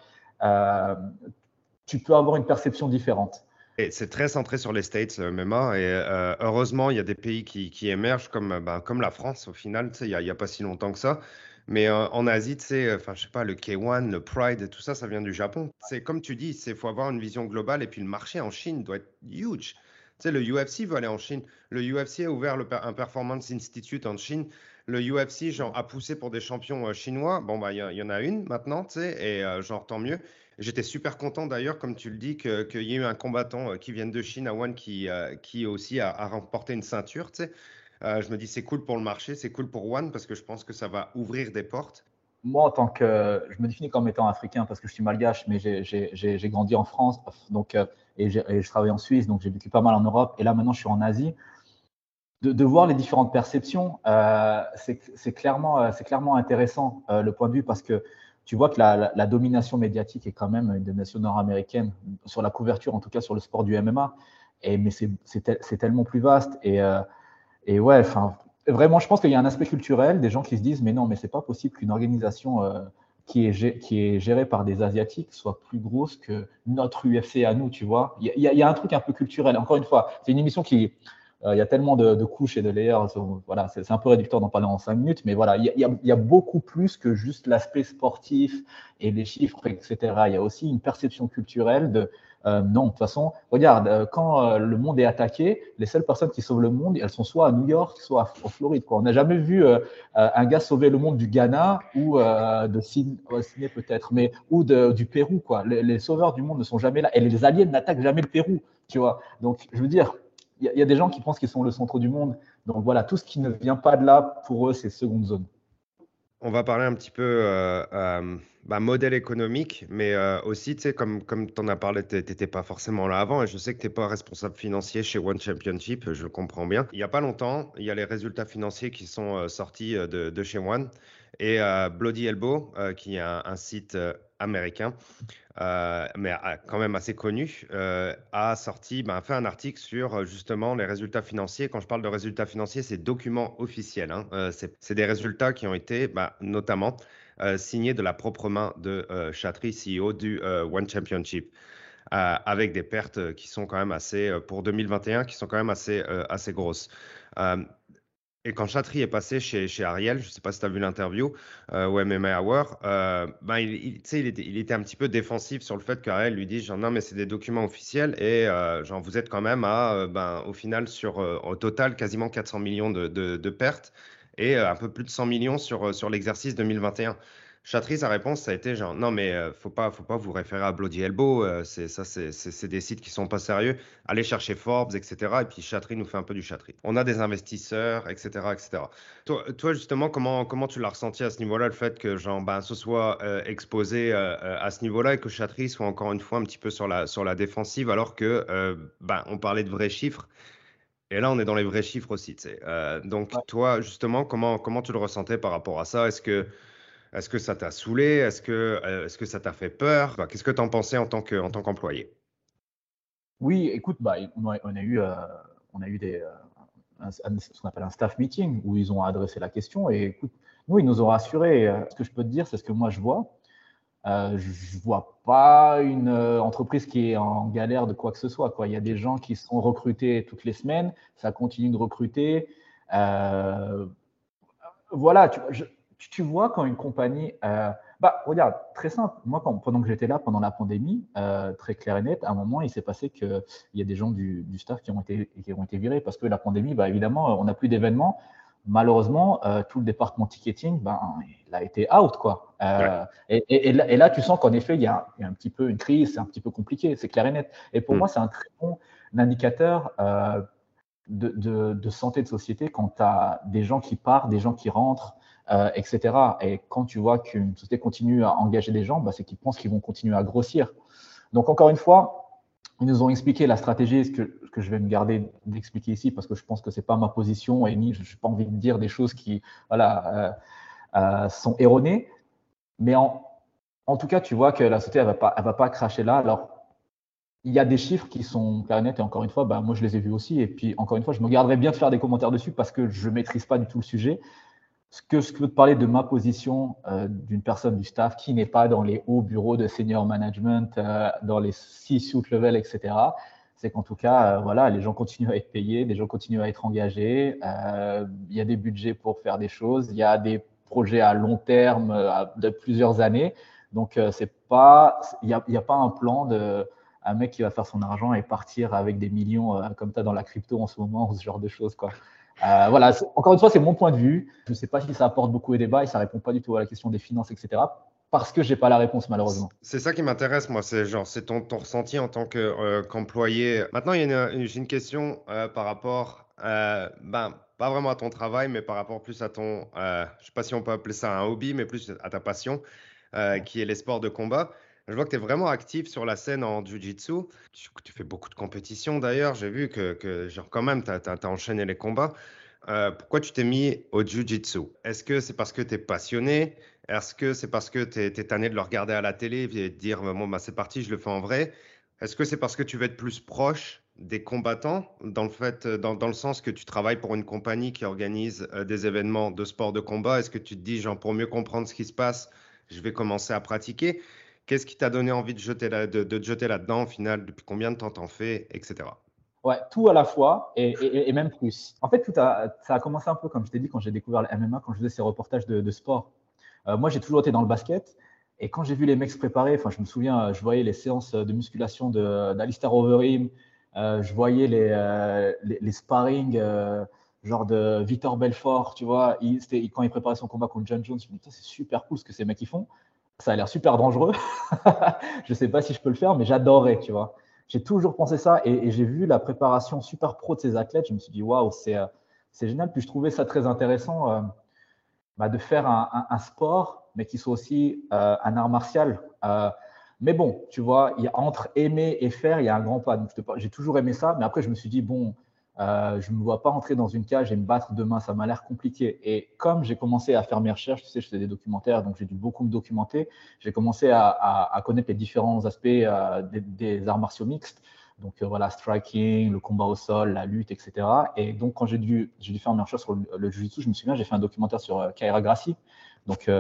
Speaker 3: tu peux avoir une perception différente.
Speaker 2: C'est très centré sur les States, MMA, et heureusement, il y a des pays qui, émergent, comme, ben, comme la France, au final, il n'y a, a, pas si longtemps que ça. Mais euh, en Asie, tu sais, enfin, je sais pas, le K1, le Pride, tout ça, ça vient du Japon. C'est comme tu dis, il faut avoir une vision globale et puis le marché en Chine doit être huge. Tu sais, le UFC veut aller en Chine. Le UFC a ouvert le, un Performance Institute en Chine. Le UFC, genre, a poussé pour des champions euh, chinois. Bon, bah, il y, en a une maintenant, tu sais, et euh, genre, tant mieux. J'étais super content d'ailleurs, comme tu le dis, qu'il y ait eu un combattant qui vient de Chine à One qui, qui aussi a, a remporté une ceinture, tu sais. Euh, je me dis c'est cool pour le marché, c'est cool pour One parce que je pense que ça va ouvrir des portes.
Speaker 3: Moi, en tant que, je me définis comme étant africain parce que je suis malgache, mais j'ai grandi en France, donc euh, et, je travaille en Suisse, donc j'ai vécu pas mal en Europe, et là maintenant je suis en Asie. De, voir les différentes perceptions, euh, c'est clairement, clairement intéressant le point de vue parce que tu vois que la, la, domination médiatique est quand même une domination nord-américaine sur la couverture, en tout cas sur le sport du MMA. Et, mais c'est tellement plus vaste. Et, et ouais, enfin, vraiment, je pense qu'il y a un aspect culturel, des gens qui se disent, mais non, mais c'est pas possible qu'une organisation euh, qui, est, qui est gérée par des Asiatiques soit plus grosse que notre UFC à nous, tu vois. Il y, a, un truc un peu culturel. Encore une fois, c'est une émission qui, euh, il y a tellement de, couches et de layers. Voilà, c'est un peu réducteur d'en parler en cinq minutes, mais voilà, il y, a, il y a beaucoup plus que juste l'aspect sportif et les chiffres, etc. Il y a aussi une perception culturelle de euh, non, de toute façon, regarde, euh, quand euh, le monde est attaqué, les seules personnes qui sauvent le monde, elles sont soit à New York, soit en Floride. On n'a jamais vu un gars sauver le monde du Ghana ou de Sydney peut-être, mais ou du Pérou. Quoi. Les, sauveurs du monde ne sont jamais là. Et les aliens n'attaquent jamais le Pérou. Tu vois. Donc, je veux dire, il y, a des gens qui pensent qu'ils sont le centre du monde. Donc voilà, tout ce qui ne vient pas de là, pour eux, c'est seconde zone.
Speaker 2: On va parler un petit peu euh, euh, bah, modèle économique, mais euh, aussi, tu sais, comme, comme tu en as parlé, tu n'étais pas forcément là avant, et je sais que tu n'es pas responsable financier chez One Championship, je le comprends bien. Il n'y a pas longtemps, il y a les résultats financiers qui sont sortis de, de, chez One, et Bloody Elbow, qui est un site américain, euh, mais quand même assez connu, euh, a sorti, ben, fait un article sur euh, justement les résultats financiers. Quand je parle de résultats financiers, c'est documents officiels. Hein. c'est des résultats qui ont été ben, notamment signés de la propre main de Chatry, CEO du One Championship. avec des pertes qui sont quand même assez, pour 2021, qui sont quand même assez, assez grosses. Et quand Chatry est passé chez, Ariel, je ne sais pas si tu as vu l'interview euh, au MMA Hour, euh, ben il, il, il, était, un petit peu défensif sur le fait qu'Ariel lui dit genre non mais c'est des documents officiels et euh, genre vous êtes quand même à euh, ben, au final sur au total quasiment 400 millions de, de, de pertes et un peu plus de 100 millions sur, sur l'exercice 2021. Chatry, sa réponse, ça a été genre, non, mais euh, faut pas, faut pas vous référer à Bloody Elbow, euh, c'est ça, c'est des sites qui sont pas sérieux. Allez chercher Forbes, etc. Et puis Chatry nous fait un peu du Chatry. On a des investisseurs, etc., etc. Toi, toi justement, comment, comment tu l'as ressenti à ce niveau-là, le fait que genre, ben, ce soit euh, exposé à ce niveau-là et que Chatry soit encore une fois un petit peu sur la, sur la défensive, alors que, ben, on parlait de vrais chiffres. Et là, on est dans les vrais chiffres aussi. donc, toi, justement, comment, comment tu le ressentais par rapport à ça? Est-ce que est-ce que ça t'a saoulé? Est-ce que, euh, est-ce que ça t'a fait peur? Qu'est-ce que tu en pensais en tant, qu'employé?
Speaker 3: Oui, écoute, bah, on, a, eu, euh, on a eu des, euh, ce qu'on appelle un staff meeting où ils ont adressé la question. Et écoute, nous, ils nous ont rassurés. Ce que je peux te dire, c'est ce que moi je vois. je ne vois pas une entreprise qui est en galère de quoi que ce soit. Il y a des gens qui sont recrutés toutes les semaines, ça continue de recruter. voilà, tu, vois quand une compagnie. Euh, bah, regarde, très simple. Moi, pendant que j'étais là, pendant la pandémie, euh, très clair et net, à un moment, il s'est passé qu'il y a des gens du, staff qui ont, été, qui ont été virés parce que la pandémie, bah, évidemment, on n'a plus d'événements. Malheureusement, euh, tout le département ticketing, ben, il a été out. Quoi. Et, là, tu sens qu'en effet, il y, a, un petit peu une crise, c'est un petit peu compliqué, c'est clair et net. Et pour mm. moi, c'est un très bon indicateur. De, de, de, santé de société quand tu as des gens qui partent, des gens qui rentrent, euh, etc. Et quand tu vois qu'une société continue à engager des gens, bah, c'est qu'ils pensent qu'ils vont continuer à grossir. Donc, encore une fois, ils nous ont expliqué la stratégie, ce que, je vais me garder d'expliquer ici, parce que je pense que ce n'est pas ma position et ni je n'ai pas envie de dire des choses qui voilà, euh, euh, sont erronées. Mais en, en, tout cas, tu vois que la société, ne va, pas, va pas cracher là. Alors, il y a des chiffres qui sont clairs et encore une fois, bah, moi je les ai vus aussi. Et puis encore une fois, je me garderai bien de faire des commentaires dessus parce que je ne maîtrise pas du tout le sujet. Ce que je veux te parler de ma position euh, d'une personne du staff qui n'est pas dans les hauts bureaux de senior management, euh, dans les six suit level, etc., c'est qu'en tout cas, euh, voilà, les gens continuent à être payés, les gens continuent à être engagés, il y a des budgets pour faire des choses, il y a des projets à long terme de plusieurs années. Donc, c'est pas, il n'y a, a, pas un plan de un mec qui va faire son argent et partir avec des millions comme tu as dans la crypto en ce moment, ce genre de choses. Quoi. Euh, voilà, encore une fois, c'est mon point de vue. Je ne sais pas si ça apporte beaucoup de débats et ça répond pas du tout à la question des finances, etc. Parce que j'ai pas la réponse malheureusement.
Speaker 2: C'est ça qui m'intéresse, moi. C'est genre, c'est ton, ton, ressenti en tant euh, qu'employé. Maintenant, il y a une, une question euh, par rapport, ben, pas vraiment à ton travail, mais par rapport plus à ton, je sais pas si on peut appeler ça un hobby, mais plus à ta passion, qui est les sports de combat. Je vois que tu es vraiment actif sur la scène en Jiu-Jitsu. Tu, fais beaucoup de compétitions d'ailleurs. J'ai vu que, que, genre, quand même, tu as, enchaîné les combats. Euh, pourquoi tu t'es mis au Jiu-Jitsu? Est-ce que c'est parce que tu es passionné? Est-ce que c'est parce que tu es, tanné de le regarder à la télé et de dire bon, bah, c'est parti, je le fais en vrai? Est-ce que c'est parce que tu veux être plus proche des combattants dans le, fait, dans, dans le sens que tu travailles pour une compagnie qui organise euh, des événements de sport de combat? Est-ce que tu te dis, genre, pour mieux comprendre ce qui se passe, je vais commencer à pratiquer? Qu'est-ce qui t'a donné envie de, jeter de, te jeter là-dedans au final Depuis combien de temps t'en fais, etc.
Speaker 3: Ouais, tout à la fois et, même plus. En fait, tout a, ça a commencé un peu, comme je t'ai dit, quand j'ai découvert le MMA, quand je faisais ces reportages de, sport. Euh, moi, j'ai toujours été dans le basket. Et quand j'ai vu les mecs se préparer, enfin, je me souviens, je voyais les séances de musculation d'Alistair Overeem, euh, je voyais les, euh, les, sparring, genre de Victor Belfort, tu vois, il, quand il préparait son combat contre John Jones, je me disais, c'est super cool ce que ces mecs ils font ça a l'air super dangereux. *laughs* je ne sais pas si je peux le faire, mais j'adorais, tu vois. J'ai toujours pensé ça et, j'ai vu la préparation super pro de ces athlètes. Je me suis dit, waouh, c'est euh, génial. Puis je trouvais ça très intéressant euh, bah, de faire un, sport, mais qui soit aussi euh, un art martial. mais bon, tu vois, y a, entre aimer et faire, il y a un grand pas. J'ai toujours aimé ça, mais après, je me suis dit, bon, euh, je ne me vois pas entrer dans une cage et me battre demain, ça m'a l'air compliqué. Et comme j'ai commencé à faire mes recherches, tu sais, je fais des documentaires, donc j'ai dû beaucoup me documenter, j'ai commencé à, connaître les différents aspects euh, des, arts martiaux mixtes. Donc euh, voilà, striking, le combat au sol, la lutte, etc. Et donc quand j'ai dû, faire mes recherches sur le, jiu-jitsu, je me souviens, j'ai fait un documentaire sur Kaira Gracie, donc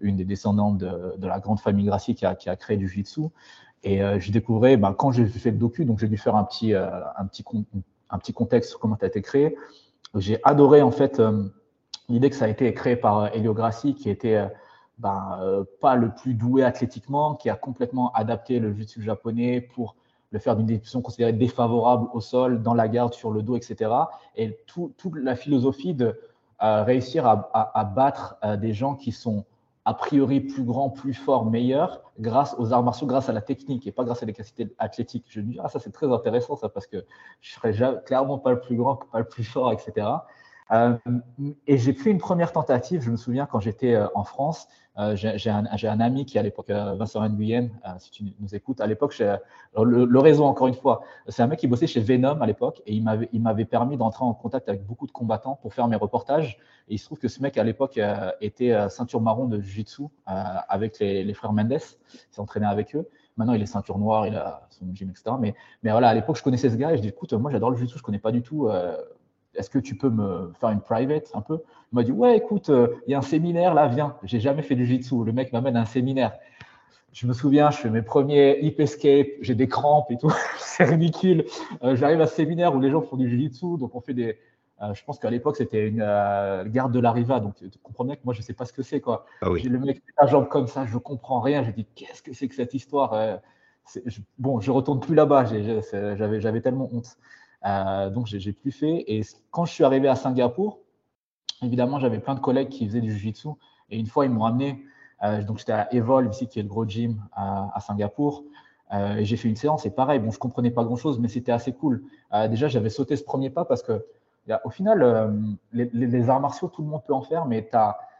Speaker 3: une des descendantes de, la grande famille Gracie qui a, créé du jiu-jitsu. Et j'ai découvert, ben, quand j'ai fait le docu, donc j'ai dû faire un petit, un petit un petit contexte sur comment ça a été créé. J'ai adoré en fait euh, l'idée que ça a été créé par euh, Elio Grassi, qui était euh, ben, pas le plus doué athlétiquement, qui a complètement adapté le jiu-jitsu japonais pour le faire d'une décision considérée défavorable au sol, dans la garde, sur le dos, etc. Et toute la philosophie de réussir à, battre des gens qui sont a priori plus grand, plus fort, meilleur, grâce aux arts martiaux, grâce à la technique et pas grâce à des capacités athlétiques. Je me dis, ah, ça c'est très intéressant ça, parce que je serais clairement pas le plus grand, pas le plus fort, etc. Euh, et j'ai fait une première tentative, je me souviens quand j'étais euh, en France, euh, j'ai un, ami qui à l'époque, Vincent Nguyen, si tu nous écoutes, à l'époque, le, réseau encore une fois, c'est un mec qui bossait chez Venom à l'époque et il m'avait permis d'entrer en contact avec beaucoup de combattants pour faire mes reportages. Et il se trouve que ce mec à l'époque était ceinture marron de Jiu-Jitsu avec les, frères Mendes, il s'est entraîné avec eux. Maintenant, il est ceinture noire, il a son gym, etc. Mais, voilà, à l'époque, je connaissais ce gars et je dis, écoute, moi j'adore le Jiu-Jitsu, je connais pas du tout est-ce que tu peux me faire une private un peu? Il m'a dit, ouais, écoute, euh, il y a un séminaire là, viens. J'ai jamais fait du jiu-jitsu. Le mec m'amène à un séminaire. Je me souviens, je fais mes premiers hip escape, j'ai des crampes et tout, *laughs* c'est ridicule. Euh, j'arrive à ce séminaire où les gens font du jiu-jitsu, donc on fait des. Euh, je pense qu'à l'époque c'était une garde de la riva, donc tu comprenais que moi je sais pas ce que c'est quoi.
Speaker 2: Ah oui.
Speaker 3: Le mec la jambe comme ça, je comprends rien. J'ai dit qu'est-ce que c'est que cette histoire Bon, je retourne plus là-bas, j'avais tellement honte. Euh, donc, j'ai plus fait. Et quand je suis arrivé à Singapour, évidemment, j'avais plein de collègues qui faisaient du jiu-jitsu. Et une fois, ils m'ont amené. Euh, donc, j'étais à Evolve, ici, qui est le gros gym à, Singapour. Euh, et j'ai fait une séance. Et pareil, bon, je comprenais pas grand-chose, mais c'était assez cool. déjà, j'avais sauté ce premier pas parce que, au final, les, arts martiaux, tout le monde peut en faire, mais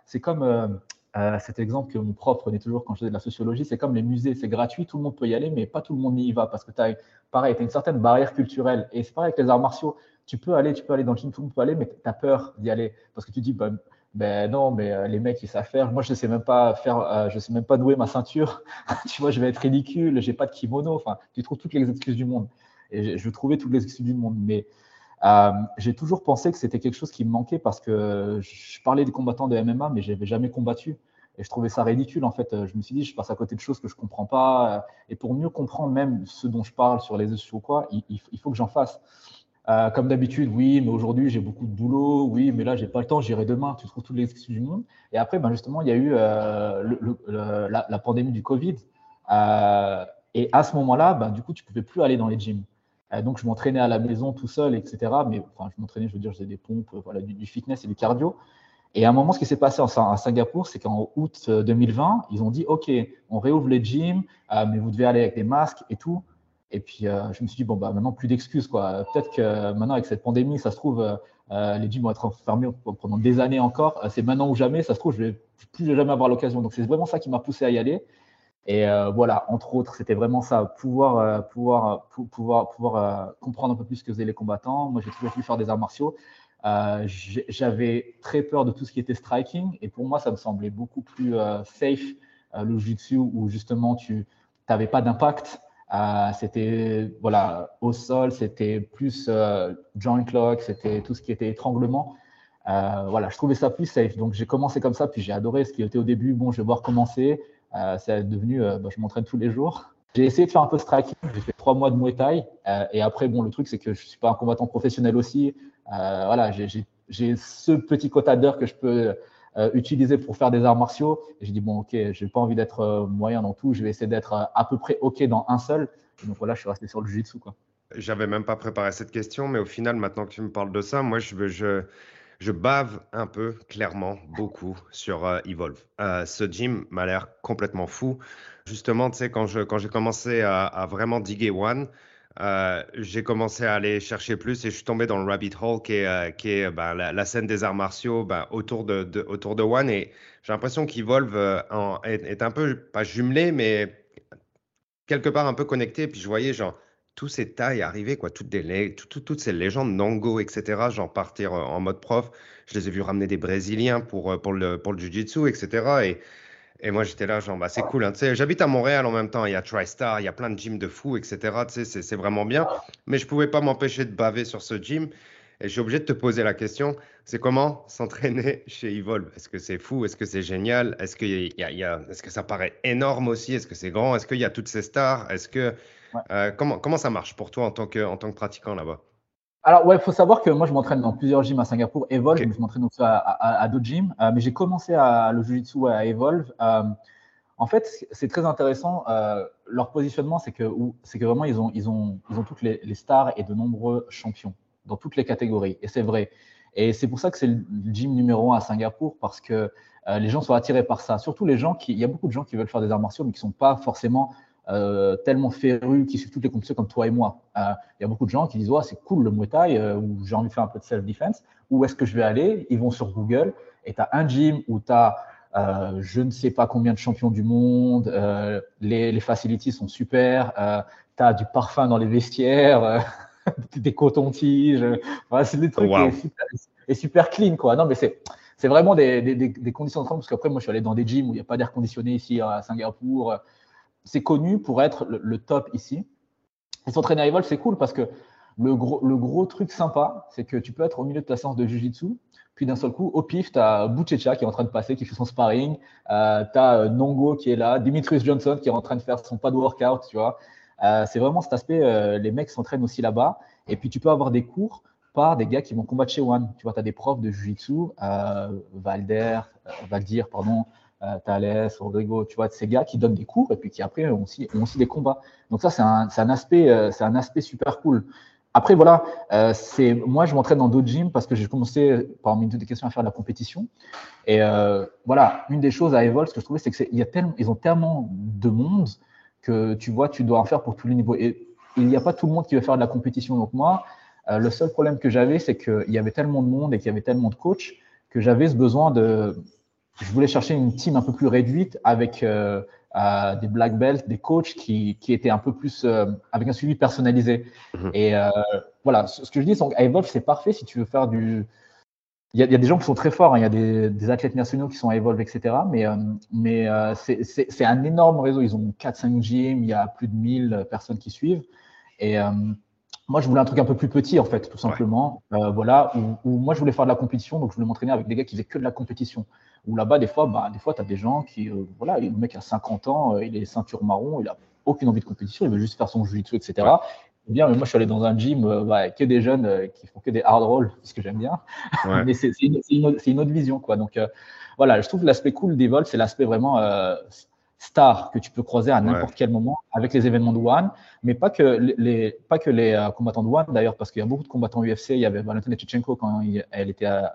Speaker 3: c'est comme euh, cet exemple que mon prof prenait toujours quand je faisais de la sociologie, c'est comme les musées, c'est gratuit, tout le monde peut y aller, mais pas tout le monde y va parce que tu as, pareil, as une certaine barrière culturelle. Et c'est pareil avec les arts martiaux, tu peux aller, tu peux aller dans le gym, tout le monde peut aller, mais tu as peur d'y aller parce que tu dis, ben, ben non, mais euh, les mecs, ils savent faire. Moi, je ne sais même pas faire, euh, je sais même pas nouer ma ceinture. *laughs* tu vois, je vais être ridicule, j'ai pas de kimono. Enfin, tu trouves toutes les excuses du monde. Et je, je trouvais toutes les excuses du monde. Mais euh, j'ai toujours pensé que c'était quelque chose qui me manquait parce que je parlais des combattants de MMA, mais je n'avais jamais combattu. Et je trouvais ça ridicule, en fait. Je me suis dit, je passe à côté de choses que je ne comprends pas. Et pour mieux comprendre même ce dont je parle sur les réseaux sociaux, quoi, il, faut que j'en fasse. Euh, comme d'habitude, oui, mais aujourd'hui, j'ai beaucoup de boulot. Oui, mais là, j'ai pas le temps, j'irai demain. Tu trouves toutes les excuses du monde. Et après, ben, justement, il y a eu euh, la, pandémie du Covid. et à ce moment-là, ben, du coup, tu ne pouvais plus aller dans les gyms. Euh, donc, je m'entraînais à la maison tout seul, etc. Mais je m'entraînais, je veux dire, faisais des pompes, euh, voilà, du, fitness et du cardio. Et à un moment, ce qui s'est passé à Singapour, c'est qu'en août 2020, euh, ils ont dit OK, on réouvre les gyms, mais vous devez aller avec des masques et tout. Et puis, je me suis dit, bon, bah, maintenant, plus d'excuses. quoi. Peut-être que maintenant, avec cette pandémie, ça se trouve, les gyms vont être fermés pendant des années encore. c'est maintenant ou jamais. Ça se trouve, je vais plus jamais avoir l'occasion. Donc, c'est vraiment ça qui m'a poussé à y aller. Et euh, voilà, entre autres, c'était vraiment ça, pouvoir, euh, pouvoir, pouvoir, pouvoir euh, comprendre un peu plus ce que faisaient les combattants. Moi, j'ai toujours voulu faire des arts martiaux. J'avais très peur de tout ce qui était striking, et pour moi, ça me semblait beaucoup plus safe le jiu-jitsu où justement tu n'avais pas d'impact. c'était voilà au sol, c'était plus joint lock, c'était tout ce qui était étranglement. voilà, je trouvais ça plus safe. Donc j'ai commencé comme ça, puis j'ai adoré ce qui était au début. Bon, je vais voir commencer. Euh, c'est devenu, euh, bah, je m'entraîne tous les jours. J'ai essayé de faire un peu de striking, j'ai fait trois mois de Muay Thai. Euh, et après, bon, le truc, c'est que je ne suis pas un combattant professionnel aussi. voilà, j'ai ce petit quota d'heures que je peux utiliser pour faire des arts martiaux. Et j'ai dit, bon, ok, je n'ai pas envie d'être moyen dans tout, je vais essayer d'être à peu près ok dans un seul. donc voilà, je suis resté sur le jiu-jitsu.
Speaker 2: J'avais même pas préparé cette question, mais au final, maintenant que tu me parles de ça, moi, je, je, je bave un peu, clairement, beaucoup sur euh, Evolve. Euh, ce gym m'a l'air complètement fou. Justement, tu sais, quand j'ai commencé à, vraiment diguer One, euh, j'ai commencé à aller chercher plus et je suis tombé dans le rabbit hole qui est, ben, la, scène des arts martiaux ben, autour, de, autour de One. Et j'ai l'impression qu'Evolve est, est, un peu, pas jumelé, mais quelque part un peu connecté. Puis je voyais genre tous ces tailles arriver, quoi, toutes, des, toutes ces légendes Nango, etc., genre partir euh, en mode prof. Je les ai vus ramener des Brésiliens pour, euh, pour le, pour le Jiu-Jitsu, etc. Et, et moi, j'étais là, genre, bah, c'est cool. Hein. J'habite à Montréal en même temps. Il y a TriStar, il y a plein de gyms de fous, etc. C'est vraiment bien. Mais je ne pouvais pas m'empêcher de baver sur ce gym. Et je suis obligé de te poser la question, c'est comment s'entraîner *laughs* chez Evolve? Est-ce que c'est fou? Est-ce que c'est génial? Est-ce que, y y a, est -ce que ça paraît énorme aussi? Est-ce que c'est grand? Est-ce qu'il y a toutes ces stars? Est-ce que euh, comment, comment ça marche pour toi en tant que, en tant que pratiquant là-bas?
Speaker 3: Alors, ouais, il faut savoir que moi, je m'entraîne dans plusieurs gyms à Singapour, Evolve, je m'entraîne aussi à, d'autres gyms, euh, mais j'ai commencé à, le Jiu-Jitsu à Evolve. Euh, en fait, c'est très intéressant. leur positionnement, c'est que, que vraiment, ils ont, ils ont, ils ont toutes les, stars et de nombreux champions dans toutes les catégories. Et c'est vrai. Et c'est pour ça que c'est le gym numéro un à Singapour, parce que les gens sont attirés par ça. Surtout les gens qui, il y a beaucoup de gens qui veulent faire des arts martiaux, mais qui ne sont pas forcément euh, tellement férus, qui suivent toutes les compétitions comme toi et moi. Euh, il y a beaucoup de gens qui disent, c'est cool le Muay Thai, ou j'ai envie de faire un peu de self-defense. Où est-ce que je vais aller? Ils vont sur Google et tu as un gym où tu as je ne sais pas combien de champions du monde, les, les, facilities sont super, tu as du parfum dans les vestiaires, *laughs* des cotons-tiges, c'est des trucs super, et super clean. Quoi. Non, mais c'est c'est vraiment des, des, conditions de travail, parce qu'après, moi, je suis allé dans des gyms où il n'y a pas d'air conditionné ici à Singapour. C'est connu pour être le, top ici. Et s'entraîner à Evolve, c'est cool parce que le gros, le gros truc sympa, c'est que tu peux être au milieu de ta séance de Jiu-Jitsu, puis d'un seul coup, au pif, tu as Buchecha qui est en train de passer, qui fait son sparring, euh, tu as euh, Nongo qui est là, Dimitrius Johnson qui est en train de faire son pas de workout, tu vois. Euh, c'est vraiment cet aspect, euh, les mecs s'entraînent aussi là-bas. Et puis tu peux avoir des cours des gars qui vont combattre chez One. Tu vois, tu as des profs de Jiu-Jitsu, Valder, Valdir, pardon, euh, Thales, Rodrigo, tu vois, ces gars qui donnent des cours et puis qui après ont aussi, des combats. Donc ça, c'est un, euh, aspect super cool. Après, voilà, euh, c'est moi, je m'entraîne dans d'autres gyms parce que j'ai commencé, parmi toutes des questions, à faire de la compétition. Et euh, voilà, une des choses à Evolve, ce que je trouvais, c'est qu'ils ont tellement de monde que tu vois, tu dois en faire pour tous les niveaux. Et il n'y a pas tout le monde qui veut faire de la compétition. Donc moi, euh, le seul problème que j'avais, c'est qu'il y avait tellement de monde et qu'il y avait tellement de coachs que j'avais ce besoin de. Je voulais chercher une team un peu plus réduite avec euh, euh, des black belts, des coachs qui, qui étaient un peu plus avec un suivi personnalisé. Mhm. Et voilà, ce que je dis, c'est Evolve, c'est parfait si tu veux faire du. Il y, a, il y, a, des gens qui sont très forts, hein. il y a des, des, athlètes nationaux qui sont à Evolve, etc. Mais, mais c'est un énorme réseau. Ils ont 4-5 gyms, il y a plus de 1000 personnes qui suivent. Et moi, je voulais un truc un peu plus petit, en fait, tout simplement. Euh, voilà, où, moi, je voulais faire de la compétition, donc je voulais m'entraîner avec des gars qui faisaient que de la compétition. Où là-bas, des fois, bah, des fois, tu as des gens qui, euh, voilà, le mec a 50 ans, euh, il est ceinture marron, il a aucune envie de compétition, il veut juste faire son jiu-jitsu, etc. Eh bien, mais moi, je suis allé dans un gym, bah, que des jeunes qui font que des hard rolls, *laughs* ce que j'aime bien. *laughs* mais c'est une, une, autre vision, quoi. Donc, voilà, je trouve l'aspect cool des vols, c'est l'aspect vraiment star que tu peux croiser à n'importe quel moment avec les événements de One, mais pas que les, pas que les euh, combattants de One d'ailleurs, parce qu'il y a beaucoup de combattants UFC. Il y avait Valentina Tchechenko quand elle était euh, euh,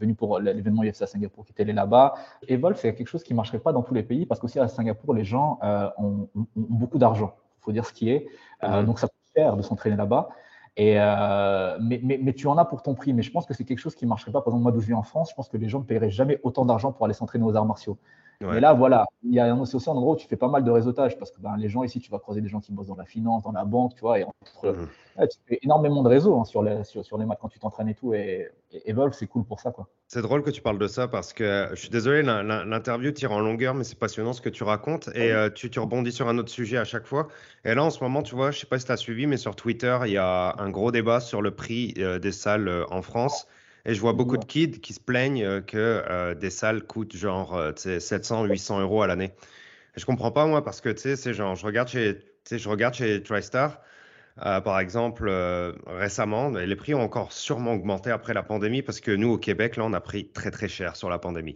Speaker 3: venue pour l'événement UFC à Singapour qui était allée là-bas. Evolve, c'est quelque chose qui ne marcherait pas dans tous les pays parce qu'aussi à Singapour, les gens ont, beaucoup d'argent. Il faut dire ce qui est. Donc ça coûte cher de s'entraîner là-bas. Et mais, mais, mais, tu en as pour ton prix. Mais je pense que c'est quelque chose qui ne marcherait pas. Par exemple, moi, d'où je vis en France, je pense que les gens ne paieraient jamais autant d'argent pour aller s'entraîner aux arts martiaux. Mais là, voilà, il y a aussi un endroit où tu fais pas mal de réseautage parce que ben, les gens ici, tu vas croiser des gens qui bossent dans la finance, dans la banque, tu vois, et entre, mmh. tu fais énormément de réseaux hein, sur, les, sur, sur, les maths quand tu t'entraînes et tout. Et, Evolve, c'est cool pour ça, quoi.
Speaker 2: C'est drôle que tu parles de ça parce que je suis désolé, l'interview tire en longueur, mais c'est passionnant ce que tu racontes et euh, tu, tu, rebondis sur un autre sujet à chaque fois. Et là, en ce moment, tu vois, je sais pas si tu as suivi, mais sur Twitter, il y a un gros débat sur le prix euh, des salles euh, en France. Et je vois beaucoup de kids qui se plaignent euh, que euh, des salles coûtent genre 700, euh, 800 euros à l'année. Je comprends pas moi parce que tu sais, c'est genre, je regarde chez, je regarde chez TriStar, par exemple, récemment, les prix ont encore sûrement augmenté après la pandémie parce que nous au Québec, là, on a pris très très cher sur la pandémie.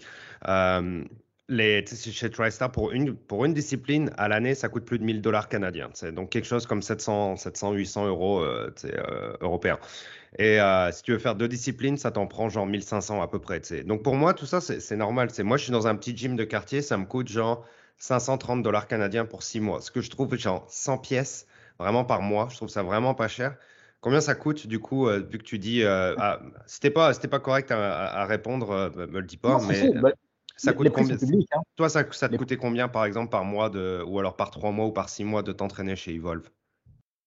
Speaker 2: les, chez TriStar, pour une, pour une discipline, à l'année, ça coûte plus de 1000 dollars canadiens. Donc quelque chose comme 700, 700 800 euros européens. Et euh, si tu veux faire deux disciplines, ça t'en prend genre 1500 à peu près. Donc pour moi, tout ça, c'est normal. Moi, je suis dans un petit gym de quartier, ça me coûte genre 530 dollars canadiens pour six mois. Ce que je trouve genre 100 pièces vraiment par mois. Je trouve ça vraiment pas cher. Combien ça coûte du coup, euh, vu que tu dis, euh, ah, c'était pas, correct à, répondre, euh, me le dis pas, mais bah, ça coûte combien hein. Toi, ça, ça te coûtait combien par exemple par mois de, ou alors par trois mois ou par six mois de t'entraîner chez Evolve?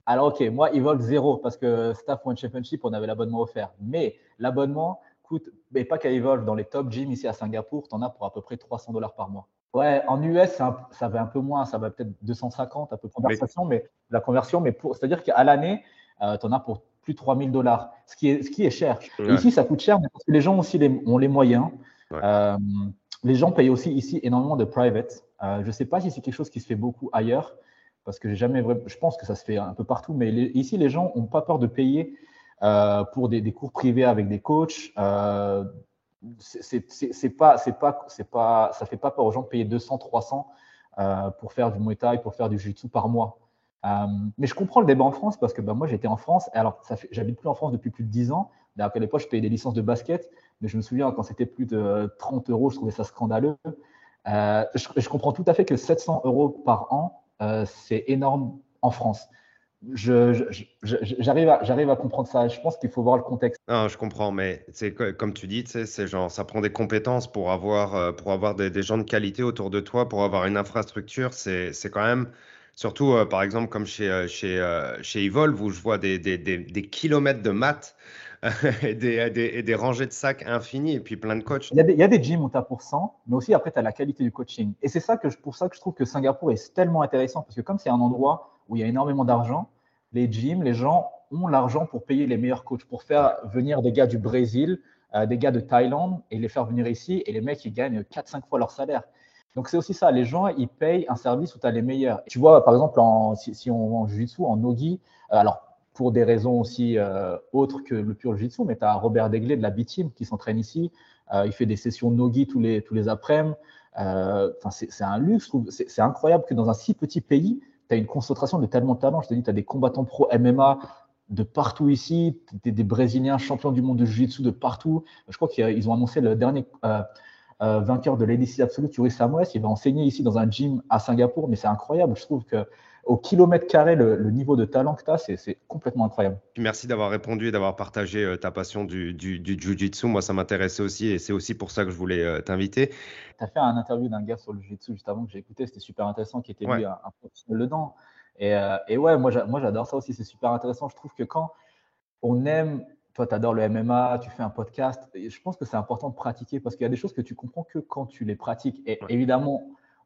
Speaker 3: Alors, ok, moi, Evolve zéro parce que Staff One Championship, on avait l'abonnement offert. Mais l'abonnement coûte, mais pas qu'à Evolve, dans les top gyms ici à Singapour, tu en as pour à peu près 300 dollars par mois. Ouais, en US, ça va un peu moins, ça va peut-être 250, un peu conversation, mais, la conversion, mais c'est-à-dire qu'à l'année, euh, tu en as pour plus de 3000 dollars, ce qui est, ce qui est cher. Ici, ça coûte cher, mais parce que les gens aussi ont les moyens. Euh, les gens payent aussi ici énormément de private. Euh, je ne sais pas si c'est quelque chose qui se fait beaucoup ailleurs parce que j'ai jamais je pense que ça se fait un peu partout, mais ici les gens n'ont pas peur de payer euh, pour des, cours privés avec des coachs. Euh, c'est pas, c'est pas, c'est pas, ça fait pas peur aux gens de payer 200, 300 euh, pour faire du Muay Thai, pour faire du Jiu-Jitsu par mois. Euh, mais je comprends le débat en France parce que bah, moi j'étais en France, et alors j'habite plus en France depuis plus de 10 ans, à l'époque, je payais des licences de basket, mais je me souviens quand c'était plus de 30 euros, je trouvais ça scandaleux. Je, comprends tout à fait que 700 euros par an, euh, c'est énorme en France. J'arrive à, à, comprendre ça. Je pense qu'il faut voir le contexte.
Speaker 2: Non, je comprends, mais comme tu dis, genre, ça prend des compétences pour avoir, euh, pour avoir des, gens de qualité autour de toi, pour avoir une infrastructure. C'est quand même, surtout par exemple comme chez, chez, chez Evolve, où je vois des, des, des kilomètres de maths *laughs* et, des, rangées de sacs infinis et puis plein de coachs.
Speaker 3: Il y a des, il où tu as pour 100, mais aussi après, tu as la qualité du coaching. Et c'est ça que pour ça que je trouve que Singapour est tellement intéressant parce que comme c'est un endroit où il y a énormément d'argent, les gyms, les gens ont l'argent pour payer les meilleurs coachs, pour faire venir des gars du Brésil, euh, des gars de Thaïlande et les faire venir ici. Et les mecs, ils gagnent 4-5 fois leur salaire. Donc c'est aussi ça, les gens, ils payent un service où tu as les meilleurs. Tu vois, par exemple, en, si, on en jiu-jitsu, en nogi, euh, alors pour des raisons aussi euh, autres que le pur jiu-jitsu, mais tu as Robert Degley de la B-Team qui s'entraîne ici. Euh, il fait des sessions nogi tous les, tous les après-midi. Euh, c'est un luxe. C'est incroyable que dans un si petit pays, tu as une concentration de tellement de talents. Je te dis, tu as des combattants pro MMA de partout ici, des, des Brésiliens champions du monde de jiu-jitsu de partout. Je crois qu'ils ont annoncé le dernier vainqueur de l'ADC Absolute, Yuri Samuels. Il va enseigner ici dans un gym à Singapour, mais c'est incroyable. Je trouve que au kilomètre carré, le, niveau de talent que tu as, c'est complètement incroyable.
Speaker 2: Merci d'avoir répondu et d'avoir partagé euh, ta passion du, du, du Jiu-Jitsu. Moi, ça m'intéressait aussi et c'est aussi pour ça que je voulais euh, t'inviter.
Speaker 3: Tu as fait un interview d'un gars sur le Jiu-Jitsu juste avant que j'ai écouté, c'était super intéressant, qui était lui un, professionnel dedans. Et, euh, et ouais, moi j'adore ça aussi, c'est super intéressant. Je trouve que quand on aime toi, tu adores le MMA, tu fais un podcast. je pense que c'est important de pratiquer parce qu'il y a des choses que tu comprends que quand tu les pratiques. Et évidemment,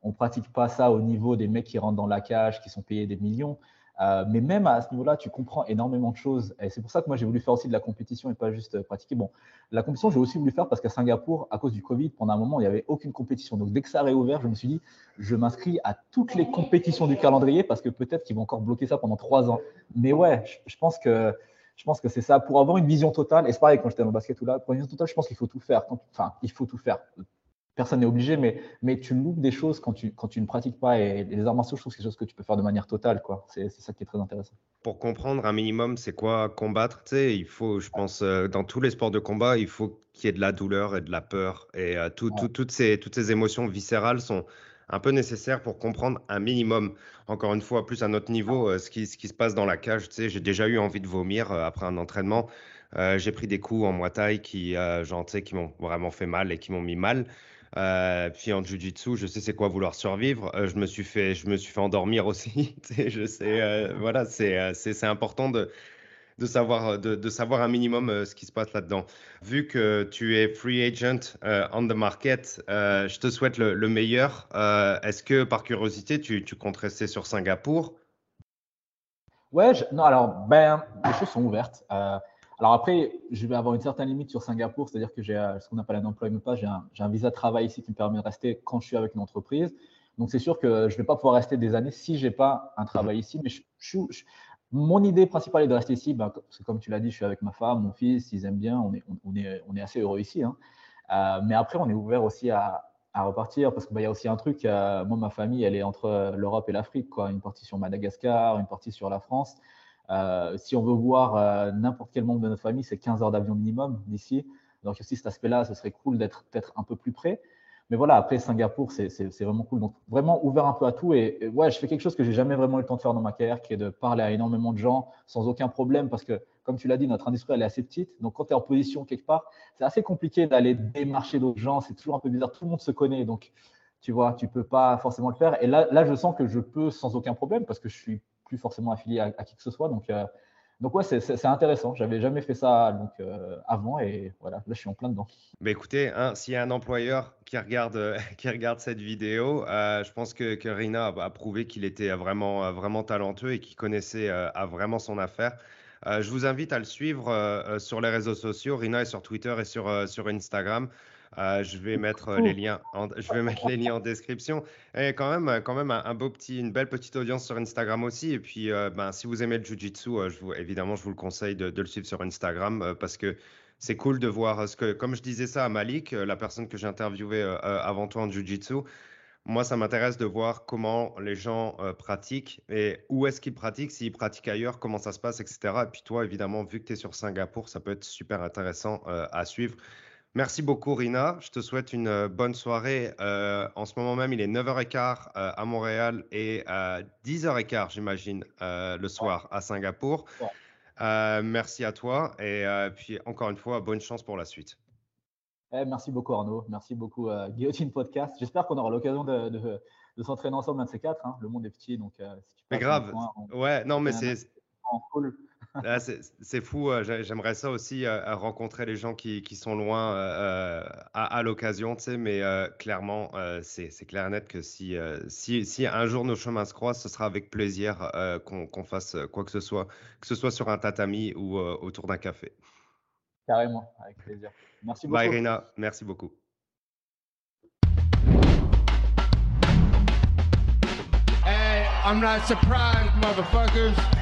Speaker 3: on ne pratique pas ça au niveau des mecs qui rentrent dans la cage, qui sont payés des millions. Euh, mais même à ce niveau-là, tu comprends énormément de choses. Et c'est pour ça que moi, j'ai voulu faire aussi de la compétition et pas juste euh, pratiquer. Bon, la compétition, j'ai aussi voulu faire parce qu'à Singapour, à cause du Covid, pendant un moment, il n'y avait aucune compétition. Donc, dès que ça a réouvert, je me suis dit, je m'inscris à toutes les compétitions du calendrier parce que peut-être qu'ils vont encore bloquer ça pendant trois ans. Mais ouais, je, pense que. Je pense que c'est ça. Pour avoir une vision totale, et c'est pareil quand j'étais dans le basket ou là, pour une vision totale, je pense qu'il faut tout faire. enfin, il faut tout faire personne n'est obligé, mais, mais tu loupes des choses quand tu, quand tu ne pratiques pas. Et les arts martiaux, je trouve que c'est quelque chose que tu peux faire de manière totale. quoi. C'est ça qui est très intéressant.
Speaker 2: Pour comprendre un minimum, c'est quoi combattre? Tu sais, il faut, je pense, euh, dans tous les sports de combat, il faut qu'il y ait de la douleur et de la peur. Et euh, toutes, ces, toutes ces émotions viscérales sont un peu nécessaires pour comprendre un minimum. Encore une fois, plus à notre niveau, euh, ce, qui, ce qui se passe dans la cage. Tu sais, j'ai déjà eu envie de vomir après un entraînement. j'ai pris des coups en muay thai qui, genre, qui m'ont vraiment fait mal et qui m'ont mis mal. Euh, puis en jiu-jitsu, je sais c'est quoi vouloir survivre. Euh, je me suis fait, je me suis fait endormir *laughs* aussi. je sais, euh, voilà, c'est, c'est, important de, de savoir, de, savoir un minimum ce qui se passe là-dedans. Vu que tu es free agent on the market, je te souhaite le, le meilleur. est-ce que par curiosité, tu, tu comptes rester sur Singapour?
Speaker 3: Ouais, non, alors, ben, les choses sont ouvertes. Alors après, je vais avoir une certaine limite sur Singapour, c'est-à-dire que j'ai euh, ce qu'on appelle un employment pass, j'ai un, visa de travail ici qui me permet de rester quand je suis avec une entreprise. Donc c'est sûr que je ne vais pas pouvoir rester des années si je n'ai pas un travail ici. Mais mon idée principale est de rester ici, ben, parce que comme tu l'as dit, je suis avec ma femme, mon fils, ils aiment bien, on est, assez heureux ici. Hein. Euh, mais après, on est ouvert aussi à, repartir parce qu'il ben, y a aussi un truc, euh, moi, ma famille, elle est entre l'Europe et l'Afrique, une partie sur Madagascar, une partie sur la France. Euh, si on veut voir euh, n'importe quel membre de notre famille, c'est 15 heures d'avion minimum d'ici. Donc aussi cet aspect-là, ce serait cool d'être peut-être un peu plus près. Mais voilà, après Singapour, c'est vraiment cool. Donc vraiment ouvert un peu à tout. Et, ouais, je fais quelque chose que j'ai jamais vraiment eu le temps de faire dans ma carrière, qui est de parler à énormément de gens sans aucun problème, parce que comme tu l'as dit, notre industrie elle est assez petite. Donc quand tu es en position quelque part, c'est assez compliqué d'aller démarcher d'autres gens. C'est toujours un peu bizarre. Tout le monde se connaît, donc tu vois, tu peux pas forcément le faire. Et là, là, je sens que je peux sans aucun problème, parce que je suis plus forcément affilié à, qui que ce soit. Donc, euh, donc ouais, c'est intéressant. J'avais jamais fait ça donc, euh, avant et voilà, là je suis en plein dedans.
Speaker 2: Mais écoutez, hein, s'il y a un employeur qui regarde, *laughs* qui regarde cette vidéo, euh, je pense que, que Rina a, prouvé qu'il était vraiment, vraiment talentueux et qu'il connaissait vraiment son affaire. je vous invite à le suivre sur les réseaux sociaux. Rina est sur Twitter et sur, sur Instagram. Euh, je vais mettre euh, les liens, en, je vais mettre les liens en description. Et quand même, quand même un, beau petit, une belle petite audience sur Instagram aussi. Et puis, euh, ben, si vous aimez le jujitsu, vous, évidemment, je vous le conseille de, le suivre sur Instagram parce que c'est cool de voir ce que, comme je disais ça à Malik, la personne que j'ai interviewée avant toi en jujitsu, Moi, ça m'intéresse de voir comment les gens euh, pratiquent et où est-ce qu'ils pratiquent, s'ils pratiquent ailleurs, comment ça se passe, etc. Et puis toi, évidemment, vu que tu es sur Singapour, ça peut être super intéressant euh, à suivre. Merci beaucoup, Rina. Je te souhaite une euh, bonne soirée. en ce moment même, il est 9h15 à Montréal et 10h15, j'imagine, le soir à Singapour. merci à toi et puis encore une fois, bonne chance pour la suite.
Speaker 3: Eh, merci beaucoup Arnaud, merci beaucoup euh, Guillotine Podcast. J'espère qu'on aura l'occasion de, de, s'entraîner ensemble un de ces quatre. Hein. Le monde est petit, donc
Speaker 2: euh, si tu Mais grave, ouais, non, mais c'est ah, c'est fou. Euh, j'aimerais ça aussi rencontrer les gens qui, qui sont loin à, à l'occasion, tu sais. Mais clairement, c'est clair et net que si, si, si, un jour nos chemins se croisent, ce sera avec plaisir qu'on fasse quoi que ce soit, que ce soit sur un tatami ou autour d'un café.
Speaker 3: Carrément, avec plaisir. Merci beaucoup.
Speaker 2: Bye merci beaucoup.
Speaker 1: Hey, I'm not surprised, motherfuckers.